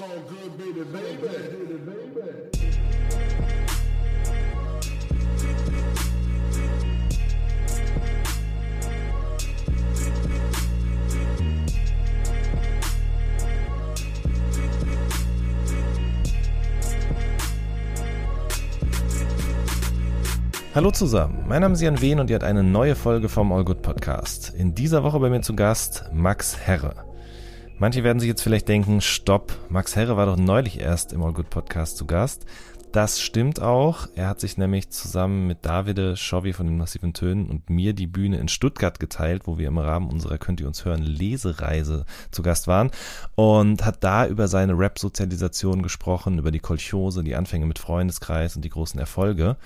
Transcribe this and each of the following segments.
So good, baby, baby. Hallo zusammen, mein Name ist Jan Wehn und ihr habt eine neue Folge vom All Good Podcast. In dieser Woche bei mir zu Gast Max Herre. Manche werden sich jetzt vielleicht denken, stopp, Max Herre war doch neulich erst im All Good Podcast zu Gast. Das stimmt auch. Er hat sich nämlich zusammen mit Davide Schovi von den Massiven Tönen und mir die Bühne in Stuttgart geteilt, wo wir im Rahmen unserer Könnt ihr uns hören Lesereise zu Gast waren und hat da über seine Rap-Sozialisation gesprochen, über die Kolchose, die Anfänge mit Freundeskreis und die großen Erfolge.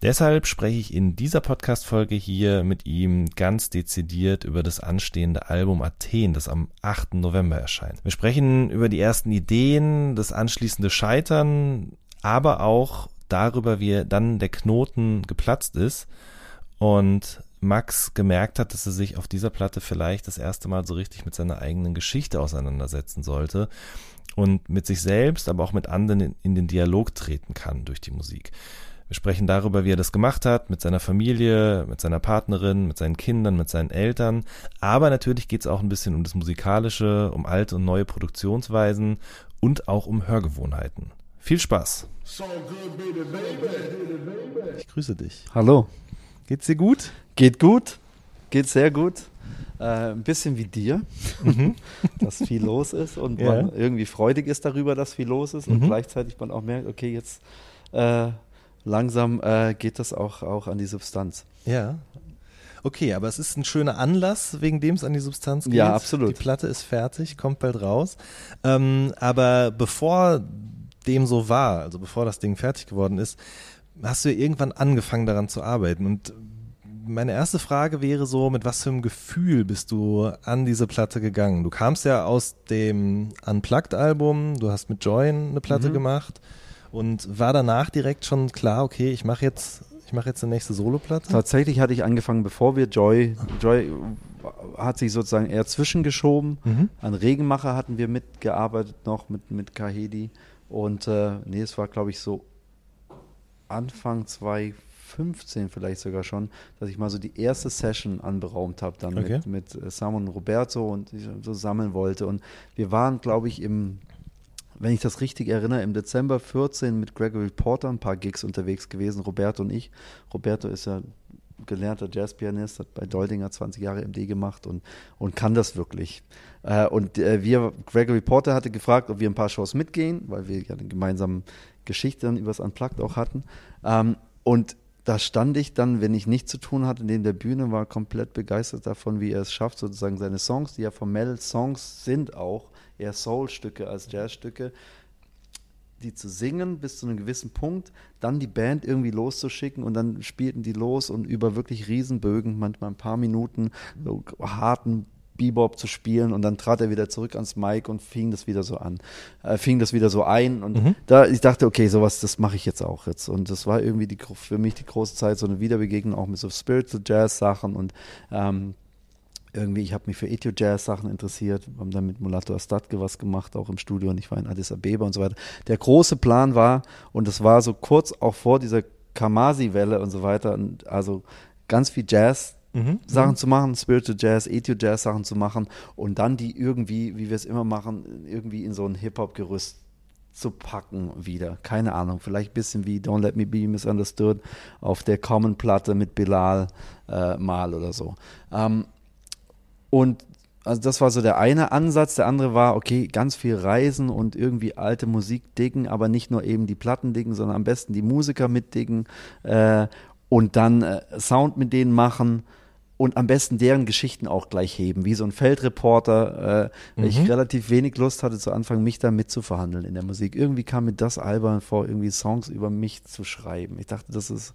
Deshalb spreche ich in dieser Podcast-Folge hier mit ihm ganz dezidiert über das anstehende Album Athen, das am 8. November erscheint. Wir sprechen über die ersten Ideen, das anschließende Scheitern, aber auch darüber, wie dann der Knoten geplatzt ist und Max gemerkt hat, dass er sich auf dieser Platte vielleicht das erste Mal so richtig mit seiner eigenen Geschichte auseinandersetzen sollte und mit sich selbst, aber auch mit anderen in den Dialog treten kann durch die Musik. Wir sprechen darüber, wie er das gemacht hat, mit seiner Familie, mit seiner Partnerin, mit seinen Kindern, mit seinen Eltern. Aber natürlich geht es auch ein bisschen um das Musikalische, um alte und neue Produktionsweisen und auch um Hörgewohnheiten. Viel Spaß! So good, baby, baby. Ich grüße dich. Hallo. Geht's dir gut? Geht gut. Geht sehr gut. Äh, ein bisschen wie dir, dass viel los ist und Mhm. Ja. man irgendwie freudig ist darüber, dass viel los ist und Mhm. gleichzeitig man auch merkt, okay, jetzt äh, langsam äh, geht das auch, auch an die Substanz. Ja. Okay, aber es ist ein schöner Anlass, wegen dem es an die Substanz geht. Ja, absolut. Die Platte ist fertig, kommt bald raus. Ähm, aber bevor dem so war, also bevor das Ding fertig geworden ist, hast du ja irgendwann angefangen daran zu arbeiten. Und meine erste Frage wäre so, mit was für einem Gefühl bist du an diese Platte gegangen? Du kamst ja aus dem Unplugged-Album, du hast mit Join eine Platte gemacht und war danach direkt schon klar, okay, ich mache jetzt, ich mache jetzt eine nächste Soloplatte? Tatsächlich hatte ich angefangen, bevor wir Joy, Joy hat sich sozusagen eher zwischengeschoben. Mhm. An Regenmacher hatten wir mitgearbeitet noch mit, mit Kahedi. Und äh, nee, es war, glaube ich, so Anfang 2015 vielleicht sogar schon, dass ich mal so die erste Session anberaumt habe, dann Okay. mit, mit äh, Sam und Roberto und so sammeln wollte. Und wir waren, glaube ich, im, wenn ich das richtig erinnere, im Dezember 14 mit Gregory Porter ein paar Gigs unterwegs gewesen, Roberto und ich. Roberto ist ja gelernter Jazzpianist, hat bei Doldinger 20 Jahre MD gemacht und, und kann das wirklich. Äh, und äh, wir, Gregory Porter hatte gefragt, ob wir ein paar Shows mitgehen, weil wir ja eine gemeinsame Geschichte dann übers Unplugged auch hatten. Ähm, und da stand ich dann, wenn ich nichts zu tun hatte, neben der Bühne, war komplett begeistert davon, wie er es schafft, sozusagen seine Songs, die ja formell Songs sind auch, eher Soul-Stücke als Jazzstücke, die zu singen bis zu einem gewissen Punkt, dann die Band irgendwie loszuschicken und dann spielten die los und über wirklich Riesenbögen, manchmal ein paar Minuten, so harten Bebop zu spielen und dann trat er wieder zurück ans Mic und fing das wieder so an, äh, fing das wieder so ein und da ich dachte, okay, sowas, das mache ich jetzt auch jetzt und das war irgendwie die, für mich die große Zeit, so eine Wiederbegegnung auch mit so Spiritual Jazz Sachen und ähm, irgendwie, ich habe mich für Ethio-Jazz-Sachen interessiert, wir haben dann mit Mulatto Astatke was gemacht, auch im Studio und ich war in Addis Abeba und so weiter. Der große Plan war, und das war so kurz auch vor dieser Kamasi-Welle und so weiter, und also ganz viel Jazz Mhm. Sachen zu machen, Spiritual Jazz, Ethio-Jazz Sachen zu machen und dann die irgendwie, wie wir es immer machen, irgendwie in so ein Hip-Hop-Gerüst zu packen wieder. Keine Ahnung, vielleicht ein bisschen wie Don't Let Me Be Misunderstood auf der Common-Platte mit Bilal äh, mal oder so. Ähm, und also das war so der eine Ansatz. Der andere war, okay, ganz viel reisen und irgendwie alte Musik diggen, aber nicht nur eben die Platten diggen, sondern am besten die Musiker mitdiggen äh, und dann äh, Sound mit denen machen und am besten deren Geschichten auch gleich heben, wie so ein Feldreporter, äh, weil ich relativ wenig Lust hatte zu Anfang, mich da mitzuverhandeln in der Musik. Irgendwie kam mir das albern vor, irgendwie Songs über mich zu schreiben. Ich dachte, das ist,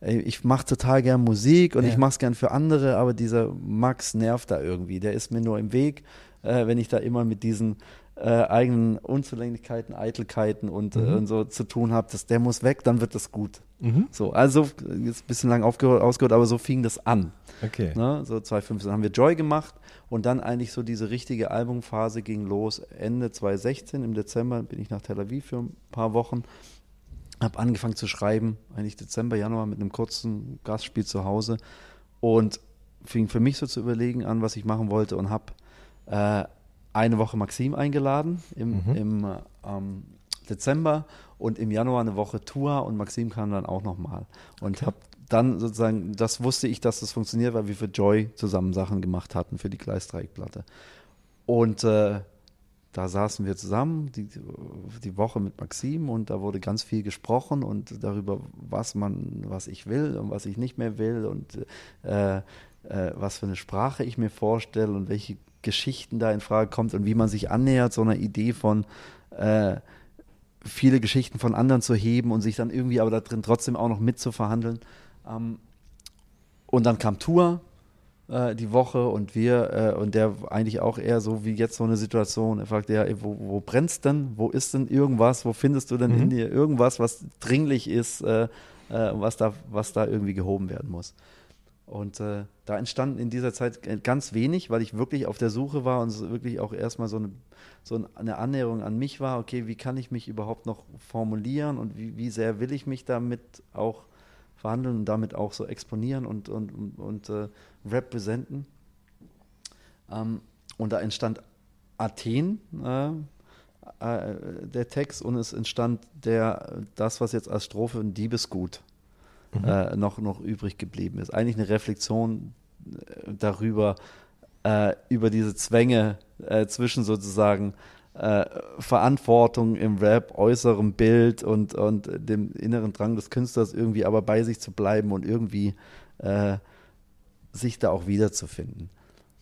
ey, ich mache total gern Musik und Ja. ich mache es gern für andere, aber dieser Max nervt da irgendwie. Der ist mir nur im Weg, äh, wenn ich da immer mit diesen äh, eigenen Unzulänglichkeiten, Eitelkeiten und, Mhm. äh, und so zu tun habe, dass der muss weg, dann wird das gut. Mhm. So, also jetzt ein bisschen lang aufgehört, ausgehört, aber so fing das an. Okay. Ne? So 2015 haben wir Joy gemacht und dann eigentlich so diese richtige Albumphase ging los Ende 2016. Im Dezember bin ich nach Tel Aviv für ein paar Wochen, habe angefangen zu schreiben, eigentlich Dezember, Januar mit einem kurzen Gastspiel zu Hause und fing für mich so zu überlegen an, was ich machen wollte und habe äh, eine Woche Maxim eingeladen im, Mhm. im äh, ähm, Dezember und im Januar eine Woche Tour und Maxim kam dann auch nochmal und habe dann sozusagen, das wusste ich, dass das funktioniert, weil wir für Joy zusammen Sachen gemacht hatten für die Gleisdreieckplatte. Und äh, da saßen wir zusammen, die, die Woche mit Maxim und da wurde ganz viel gesprochen und darüber, was man, was ich will und was ich nicht mehr will und äh, äh, was für eine Sprache ich mir vorstelle und welche Geschichten da in Frage kommt und wie man sich annähert, so einer Idee von äh, viele Geschichten von anderen zu heben und sich dann irgendwie aber da drin trotzdem auch noch mitzuverhandeln. Ähm, und dann kam Tour äh, die Woche und wir äh, und der eigentlich auch eher so wie jetzt so eine Situation. Er fragte ja, wo, wo brennt's denn? Wo ist denn irgendwas? Wo findest du denn Mhm. in dir irgendwas, was dringlich ist, äh, äh, was da was da irgendwie gehoben werden muss? Und äh, da entstanden in dieser Zeit ganz wenig, weil ich wirklich auf der Suche war und wirklich auch erstmal so eine, so eine Annäherung an mich war. Okay, wie kann ich mich überhaupt noch formulieren und wie, wie sehr will ich mich damit auch verhandeln und damit auch so exponieren und, und, und, äh, representen. Ähm, und da entstand Athen, äh, äh, der Text, und es entstand der, das, was jetzt als Strophe ein Diebesgut äh, noch, noch übrig geblieben ist. Eigentlich eine Reflexion äh, darüber, äh, über diese Zwänge äh, zwischen sozusagen äh, Verantwortung im Rap, äußerem Bild und, und dem inneren Drang des Künstlers, irgendwie aber bei sich zu bleiben und irgendwie äh, sich da auch wiederzufinden.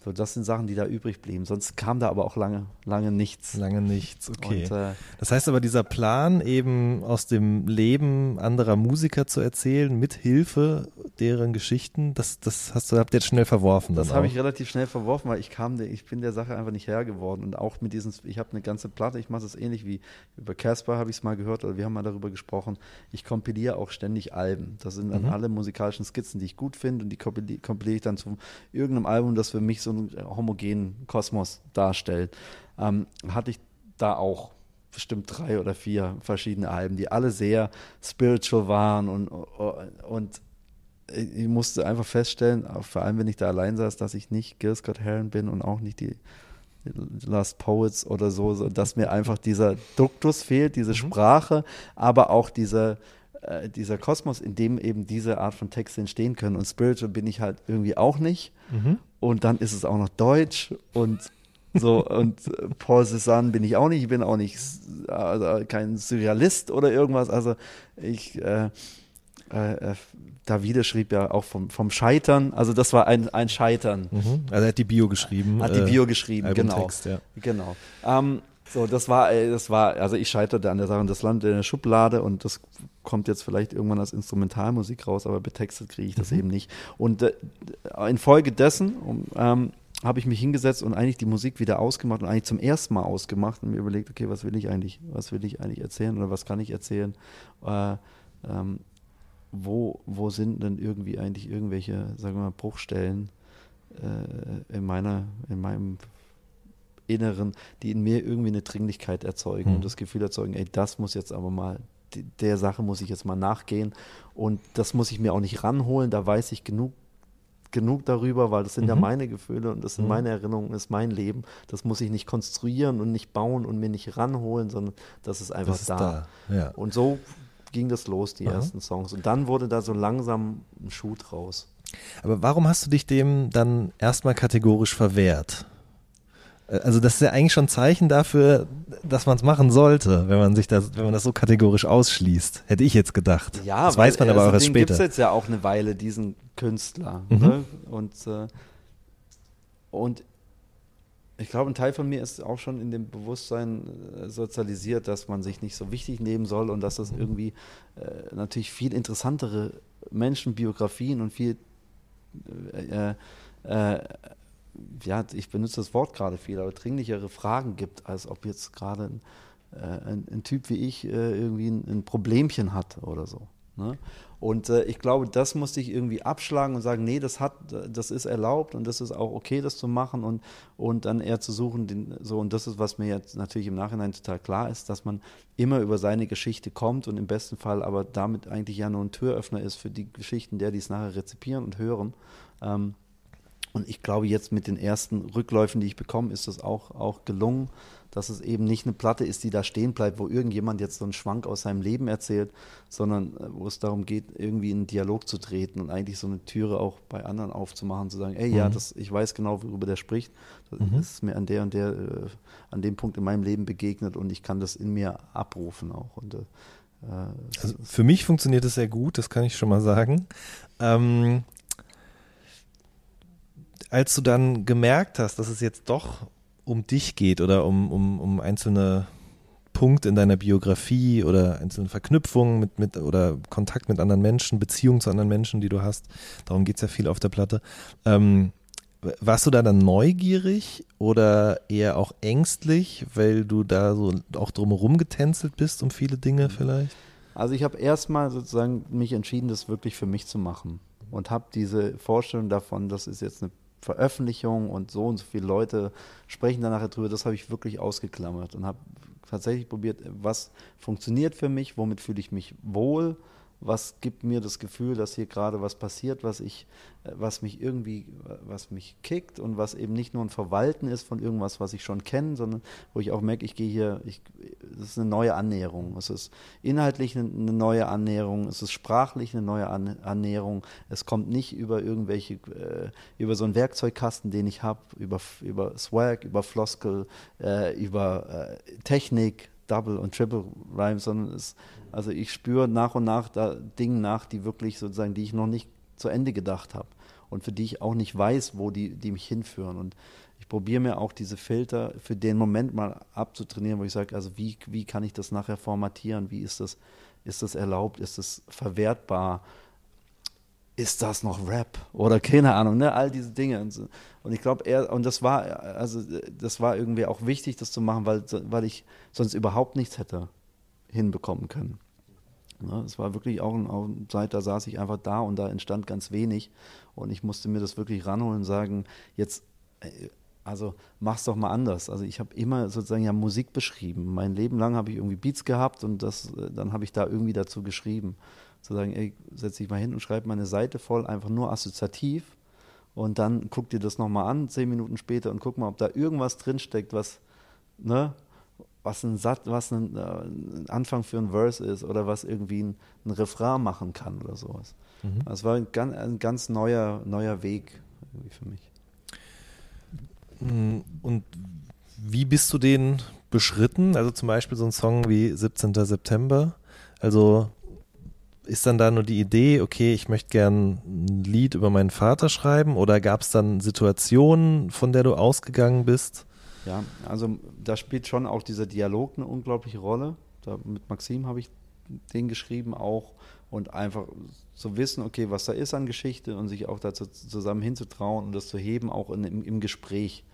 So, das sind Sachen, die da übrig blieben. Sonst kam da aber auch lange, lange nichts. Lange nichts, okay. Und, äh, Das heißt aber, dieser Plan, eben aus dem Leben anderer Musiker zu erzählen, mit Hilfe deren Geschichten, das, das hast du, habt ihr jetzt schnell verworfen. Das habe ich relativ schnell verworfen, weil ich kam, ich bin der Sache einfach nicht Herr geworden. Und auch mit diesen, ich habe eine ganze Platte, ich mache es ähnlich wie über Casper habe ich es mal gehört, oder wir haben mal darüber gesprochen. Ich kompiliere auch ständig Alben. Das sind dann Mhm. alle musikalischen Skizzen, die ich gut finde und die kompili- kompiliere ich dann zu irgendeinem Album, das für mich so einen homogenen Kosmos darstellt. Ähm, hatte ich da auch bestimmt drei oder vier verschiedene Alben, die alle sehr spiritual waren und, und ich musste einfach feststellen, auch vor allem wenn ich da allein saß, dass ich nicht Gil Scott Heron bin und auch nicht die Last Poets oder so, so dass mir einfach dieser Duktus fehlt, diese Sprache, aber auch dieser, äh, dieser Kosmos, in dem eben diese Art von Texte entstehen können. Und Spiritual bin ich halt irgendwie auch nicht. Mhm. Und dann ist es auch noch Deutsch und so und äh, Paul Cézanne bin ich auch nicht, ich bin auch nicht äh, also kein Surrealist oder irgendwas. Also ich äh, äh, äh, Davide schrieb ja auch vom, vom Scheitern, also das war ein, ein Scheitern. Mhm. Also er hat die Bio geschrieben. Hat die äh, Bio geschrieben, genau. Albumtext, ja. Genau. Ähm, so, das war, äh, das war, also ich scheiterte an der Sache und das landet in der Schublade und das kommt jetzt vielleicht irgendwann als Instrumentalmusik raus, aber betextet kriege ich das eben nicht. Und äh, infolgedessen um, ähm, habe ich mich hingesetzt und eigentlich die Musik wieder ausgemacht und eigentlich zum ersten Mal ausgemacht und mir überlegt, okay, was will ich eigentlich, was will ich eigentlich erzählen oder was kann ich erzählen? Äh, ähm, wo, wo sind denn irgendwie eigentlich irgendwelche, sagen wir mal, Bruchstellen äh, in meiner, in meinem Inneren, die in mir irgendwie eine Dringlichkeit erzeugen Mhm. und das Gefühl erzeugen, ey, das muss jetzt aber mal, der Sache muss ich jetzt mal nachgehen und das muss ich mir auch nicht ranholen, da weiß ich genug genug darüber, weil das sind ja Mhm. meine Gefühle und das sind Mhm. meine Erinnerungen, das ist mein Leben. Das muss ich nicht konstruieren und nicht bauen und mir nicht ranholen, sondern das ist einfach Das ist da. da. Ja. Und so ging das los, die Aha. ersten Songs. Und dann wurde da so langsam ein Schuh draus. Aber warum hast du dich dem dann erstmal kategorisch verwehrt? Äh, Also das ist ja eigentlich schon ein Zeichen dafür, dass man es machen sollte, wenn man sich das, wenn man das so kategorisch ausschließt. Hätte ich jetzt gedacht. Ja, das weiß man aber auch erst den gibt es später. jetzt ja auch eine Weile, diesen Künstler. Mhm. Ne? Und, äh, und ich glaube, ein Teil von mir ist auch schon in dem Bewusstsein äh, sozialisiert, dass man sich nicht so wichtig nehmen soll und dass das irgendwie äh, natürlich viel interessantere Menschenbiografien und viel äh, äh, ja, ich benutze das Wort gerade viel, aber dringlichere Fragen gibt, als ob jetzt gerade ein, äh, ein, ein, Typ wie ich äh, irgendwie ein, ein, Problemchen hat oder so. Ne? Und äh, ich glaube, das musste ich irgendwie abschlagen und sagen, nee, das hat, das ist erlaubt und das ist auch okay, das zu machen und, und dann eher zu suchen, den, so, und das ist, was mir jetzt natürlich im Nachhinein total klar ist, dass man immer über seine Geschichte kommt und im besten Fall aber damit eigentlich ja nur ein Türöffner ist für die Geschichten der, die es nachher rezipieren und hören. Ähm, und ich glaube, jetzt mit den ersten Rückläufen, die ich bekomme, ist das auch, auch gelungen, dass es eben nicht eine Platte ist, die da stehen bleibt, wo irgendjemand jetzt so einen Schwank aus seinem Leben erzählt, sondern äh, wo es darum geht, irgendwie in einen Dialog zu treten und eigentlich so eine Türe auch bei anderen aufzumachen, zu sagen, ey, mhm. ja, das, ich weiß genau, worüber der spricht. Das mhm. ist mir an der und der, äh, an dem Punkt in meinem Leben begegnet und ich kann das in mir abrufen auch. Und, äh, also für mich funktioniert es sehr gut, das kann ich schon mal sagen. Ähm, als du dann gemerkt hast, dass es jetzt doch um dich geht oder um, um, um einzelne Punkte in deiner Biografie oder einzelne Verknüpfungen mit, mit oder Kontakt mit anderen Menschen, Beziehungen zu anderen Menschen, die du hast, darum geht es ja viel auf der Platte. Ähm, warst du da dann neugierig oder eher auch ängstlich, weil du da so auch drumherum getänzelt bist um viele Dinge vielleicht? Also ich habe erstmal sozusagen mich entschieden, das wirklich für mich zu machen und habe diese Vorstellung davon, das ist jetzt eine Veröffentlichung und so und so viele Leute sprechen danach drüber, das habe ich wirklich ausgeklammert und habe tatsächlich probiert, was funktioniert für mich, womit fühle ich mich wohl was gibt mir das Gefühl, dass hier gerade was passiert, was ich, äh, was mich irgendwie, was mich kickt und was eben nicht nur ein Verwalten ist von irgendwas, was ich schon kenne, sondern wo ich auch merke, ich gehe hier, ich, das ist eine neue Annäherung. Es ist inhaltlich eine, neue Annäherung, es ist sprachlich eine neue An Annäherung. Es kommt nicht über irgendwelche, äh, über so einen Werkzeugkasten, den ich habe, über, über Swag, über Floskel, äh, über Technik, Double und Triple Rhyme, sondern es also ich spüre nach und nach da Dinge nach, die wirklich sozusagen, die ich noch nicht zu Ende gedacht habe und für die ich auch nicht weiß, wo die, die mich hinführen. Und ich probiere mir auch diese Filter für den Moment mal abzutrainieren, wo ich sage, also wie, wie kann ich das nachher formatieren? Wie ist das, ist das erlaubt? Ist das verwertbar? Ist das noch Rap? Oder keine Ahnung, ne? All diese Dinge. Und, ich glaube, er, und das war, also das war irgendwie auch wichtig, das zu machen, weil, weil ich sonst überhaupt nichts hätte hinbekommen können. Ne, es war wirklich auch eine Zeit, da saß ich einfach da und da entstand ganz wenig. Und ich musste mir das wirklich ranholen und sagen, jetzt, äh, also mach's doch mal anders. Also ich habe immer sozusagen ja Musik beschrieben. Mein Leben lang habe ich irgendwie Beats gehabt und das, äh, dann habe ich da irgendwie dazu geschrieben. Zu sagen, ey, setz dich mal hin und schreib meine Seite voll, einfach nur assoziativ. Und dann guck dir das nochmal an, zehn Minuten später, und guck mal, ob da irgendwas drinsteckt, was, ne, was ein Satz, was ein, äh, ein, Anfang für ein Verse ist oder was irgendwie ein, ein Refrain machen kann oder sowas. Mhm. Das war ein, ganz, ein ganz neuer, neuer Weg irgendwie für mich. Mm, und wie bist du den beschritten? Also zum Beispiel so ein Song wie 17. September. Also ist dann da nur die Idee, okay, ich möchte gern ein Lied über meinen Vater schreiben oder gab es dann Situationen, von der du ausgegangen bist? Ja, also da spielt schon auch dieser Dialog eine unglaubliche Rolle. Da, mit Maxim habe ich den geschrieben auch und einfach zu wissen, okay, was da ist an Geschichte und sich auch dazu zusammen hinzutrauen und das zu heben, auch in, im, im, Gespräch.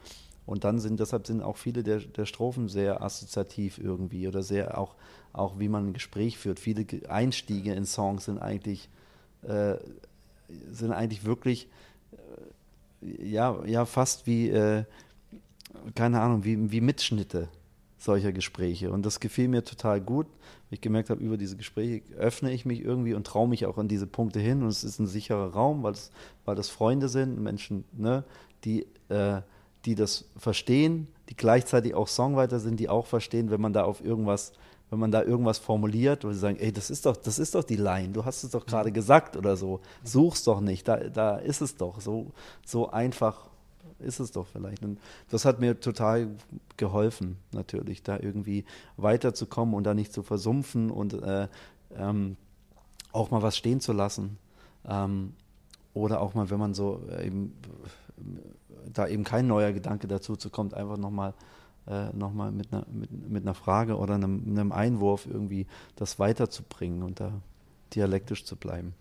Und dann sind, deshalb sind auch viele der, der Strophen sehr assoziativ irgendwie oder sehr auch, auch wie man ein Gespräch führt. Viele Einstiege in Songs sind eigentlich, äh, sind eigentlich wirklich, äh, ja, ja, fast wie, äh, keine Ahnung, wie, wie Mitschnitte solcher Gespräche. Und das gefiel mir total gut. Ich gemerkt habe, über diese Gespräche öffne ich mich irgendwie und traue mich auch an diese Punkte hin. Und es ist ein sicherer Raum, weil, es, weil das Freunde sind, Menschen, ne, die, äh, die das verstehen, die gleichzeitig auch Songwriter sind, die auch verstehen, wenn man da auf irgendwas, wenn man da irgendwas formuliert, wo sie sagen, ey, das ist doch, das ist doch die Line, du hast es doch gerade gesagt oder so. Such's doch nicht, da, da ist es doch. So, so einfach ist es doch vielleicht. Und das hat mir total geholfen, natürlich, da irgendwie weiterzukommen und da nicht zu versumpfen und äh, ähm, auch mal was stehen zu lassen. Ähm, oder auch mal, wenn man so äh, eben, da eben kein neuer Gedanke dazu zu kommt, einfach nochmal äh, noch mit, einer, mit, mit einer Frage oder einem, einem Einwurf irgendwie das weiterzubringen und da dialektisch zu bleiben.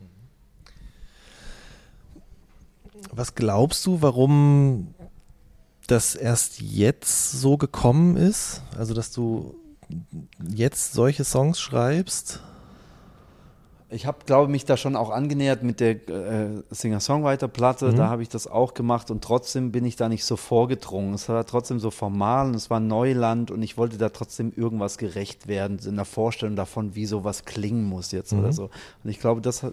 Was glaubst du, warum das erst jetzt so gekommen ist? Also, dass du jetzt solche Songs schreibst? Ich habe, glaube mich da schon auch angenähert mit der äh, Singer-Songwriter-Platte. Mhm. Da habe ich das auch gemacht und trotzdem bin ich da nicht so vorgedrungen. Es war trotzdem so formal und es war Neuland und ich wollte da trotzdem irgendwas gerecht werden, in der Vorstellung davon, wie sowas klingen muss jetzt Mhm. oder so. Und ich glaube, das,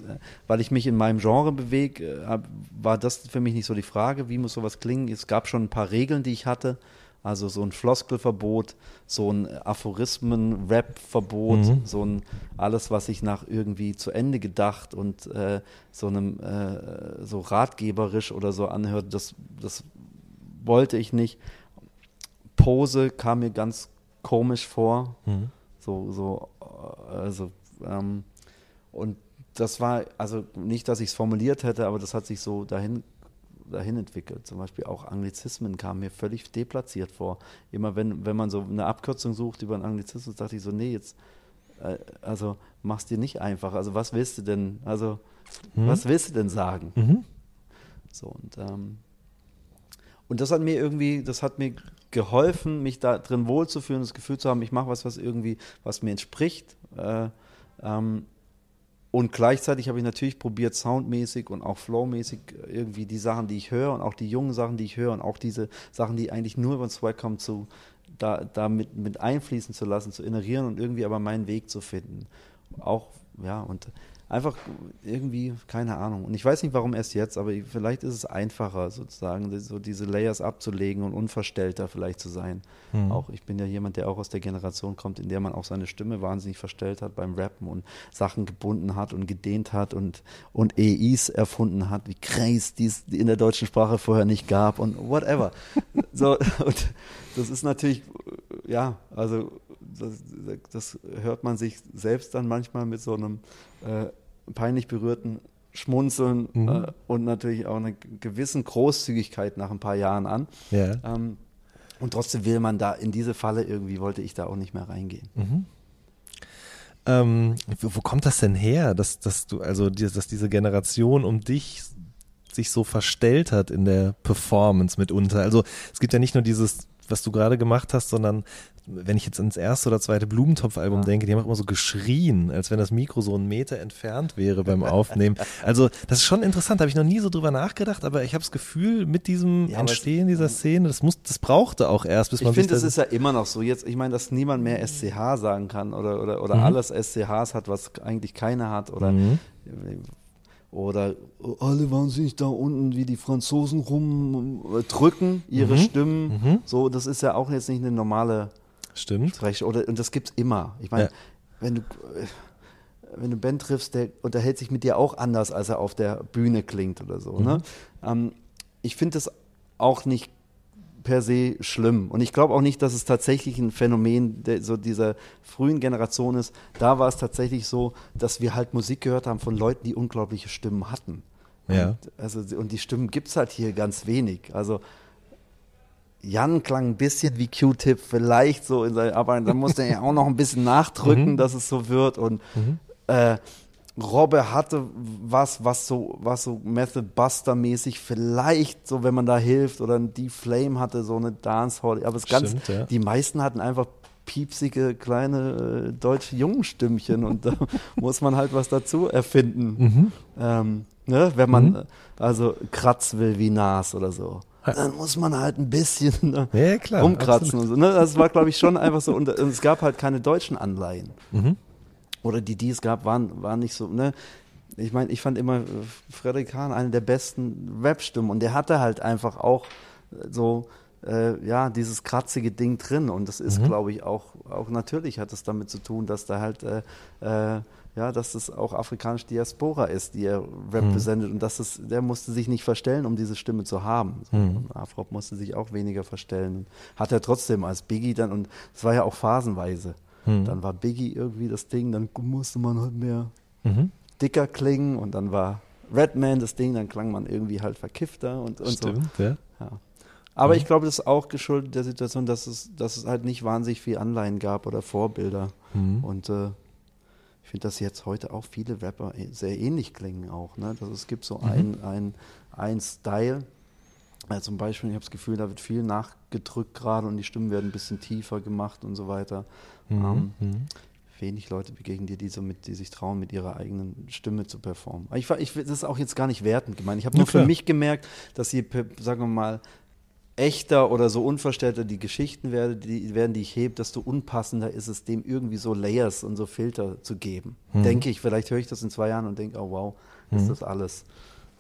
weil ich mich in meinem Genre bewege, äh, war das für mich nicht so die Frage, wie muss sowas klingen. Es gab schon ein paar Regeln, die ich hatte. Also so ein Floskelverbot, so ein Aphorismen-Rap-Verbot, Mhm. so ein alles, was ich nach irgendwie zu Ende gedacht und äh, so einem äh, so ratgeberisch oder so anhört, das, das wollte ich nicht. Pose kam mir ganz komisch vor. Mhm. So, so, also, ähm, und das war, also nicht, dass ich es formuliert hätte, aber das hat sich so dahin, dahin entwickelt. Zum Beispiel auch Anglizismen kamen mir völlig deplatziert vor. Immer wenn, wenn man so eine Abkürzung sucht über einen Anglizismus, dachte ich so, nee, jetzt, äh, also mach's dir nicht einfach. Also was willst du denn, also Mhm. was willst du denn sagen? Mhm. So, und, ähm, und das hat mir irgendwie, das hat mir geholfen, mich da drin wohlzufühlen, das Gefühl zu haben, ich mache was, was irgendwie, was mir entspricht. Äh, ähm, und gleichzeitig habe ich natürlich probiert, soundmäßig und auch flowmäßig irgendwie die Sachen, die ich höre und auch die jungen Sachen, die ich höre und auch diese Sachen, die eigentlich nur über Swag kommen, zu, da, da mit, mit einfließen zu lassen, zu inherieren und irgendwie aber meinen Weg zu finden. Auch, ja, und einfach irgendwie, keine Ahnung. Und ich weiß nicht, warum erst jetzt, aber vielleicht ist es einfacher, sozusagen, so diese Layers abzulegen und unverstellter vielleicht zu sein. Mhm. Auch ich bin ja jemand, der auch aus der Generation kommt, in der man auch seine Stimme wahnsinnig verstellt hat beim Rappen und Sachen gebunden hat und gedehnt hat und, und EIs erfunden hat, wie Kreis, die es in der deutschen Sprache vorher nicht gab und whatever. so, und das ist natürlich, ja, also das, das hört man sich selbst dann manchmal mit so einem äh, peinlich berührten Schmunzeln Mhm. äh, und natürlich auch einer gewissen Großzügigkeit nach ein paar Jahren an. Ja. Ähm, und trotzdem will man da in diese Falle irgendwie, wollte ich da auch nicht mehr reingehen. Mhm. Ähm, wo, wo kommt das denn her, dass, dass du, also dass diese Generation um dich sich so verstellt hat in der Performance mitunter? Also es gibt ja nicht nur dieses, was du gerade gemacht hast, sondern wenn ich jetzt ins erste oder zweite Blumentopf-Album Ja. denke, die haben auch immer so geschrien, als wenn das Mikro so einen Meter entfernt wäre beim Aufnehmen. Also das ist schon interessant, da habe ich noch nie so drüber nachgedacht, aber ich habe das Gefühl, mit diesem Ja, Entstehen dieser Szene, das muss, das brauchte auch erst, bis Ich man sich finde, es da- ist ja immer noch so. Jetzt, ich meine, dass niemand mehr SCH sagen kann oder, oder, oder Mhm. alles SCHs hat, was eigentlich keiner hat. Oder, Mhm. oder alle wahnsinnig da unten, wie die Franzosen rumdrücken, ihre Mhm. Stimmen. Mhm. So, das ist ja auch jetzt nicht eine normale Stimmt. Sprech oder und das gibt's immer. Ich meine, Ja. wenn du äh, wenn du Ben triffst, der unterhält sich mit dir auch anders, als er auf der Bühne klingt oder so. Ne? Mhm. Ähm, ich finde das auch nicht per se schlimm. Und ich glaube auch nicht, dass es tatsächlich ein Phänomen der, so dieser frühen Generation ist. Da war es tatsächlich so, dass wir halt Musik gehört haben von Leuten, die unglaubliche Stimmen hatten. Ja. Und, also, und die Stimmen gibt es halt hier ganz wenig. Also Jan klang ein bisschen wie Q-Tip, vielleicht so in seinem, aber dann musste er ja auch noch ein bisschen nachdrücken, Mhm. dass es so wird. Und Mhm. äh, Robbe hatte was, was so, was so Method Buster-mäßig vielleicht, so wenn man da hilft, oder die Flame hatte so eine Dancehall, aber es ganz, ja. die meisten hatten einfach piepsige kleine äh, deutsche Jungenstimmchen und da muss man halt was dazu erfinden. Mhm. Ähm, ne, wenn man Mhm. also Kratz will wie Nas oder so. Dann muss man halt ein bisschen Ja, klar. rumkratzen und so. Ne? Das war, glaube ich, schon einfach so. Und, und es gab halt keine deutschen Anleihen. Mhm. Oder die, die es gab, waren, waren nicht so. Ne? Ich meine, ich fand immer äh, Frederik Hahn eine der besten Rap-Stimmen. Und der hatte halt einfach auch äh, so, äh, ja, dieses kratzige Ding drin. Und das ist, Mhm. glaube ich, auch, auch natürlich hat es damit zu tun, dass da halt, äh, äh, ja, dass das auch afrikanische Diaspora ist, die er repräsentiert. Und dass es, der musste sich nicht verstellen, um diese Stimme zu haben. So, Mhm. Afrop musste sich auch weniger verstellen. Hat er trotzdem als Biggie dann, und es war ja auch phasenweise. Mhm. Dann war Biggie irgendwie das Ding, dann musste man halt mehr Mhm. dicker klingen und dann war Redman das Ding, dann klang man irgendwie halt verkiffter und, und so. Stimmt, ja. Ja. Aber Mhm. ich glaube, das ist auch geschuldet der Situation, dass es, dass es halt nicht wahnsinnig viel Anleihen gab oder Vorbilder. Mhm. Und äh, finde, dass jetzt heute auch viele Rapper eh- sehr ähnlich klingen auch. Ne? Dass es gibt so Mhm. ein, ein, ein Style, Ja, zum Beispiel, ich habe das Gefühl, da wird viel nachgedrückt gerade und die Stimmen werden ein bisschen tiefer gemacht und so weiter. Mhm. Ähm, Mhm. wenig Leute begegnen dir, die, so mit, die sich trauen, mit ihrer eigenen Stimme zu performen. Ich, ich, das ist auch jetzt gar nicht wertend gemeint. Ich habe Ja, nur für klar. mich gemerkt, dass je, pe- sagen wir mal, echter oder so unverstellter die Geschichten werden, die, werden, die ich hebe, desto unpassender ist es, dem irgendwie so Layers und so Filter zu geben. Mhm. Denke ich, vielleicht höre ich das in zwei Jahren und denke, oh wow, ist das alles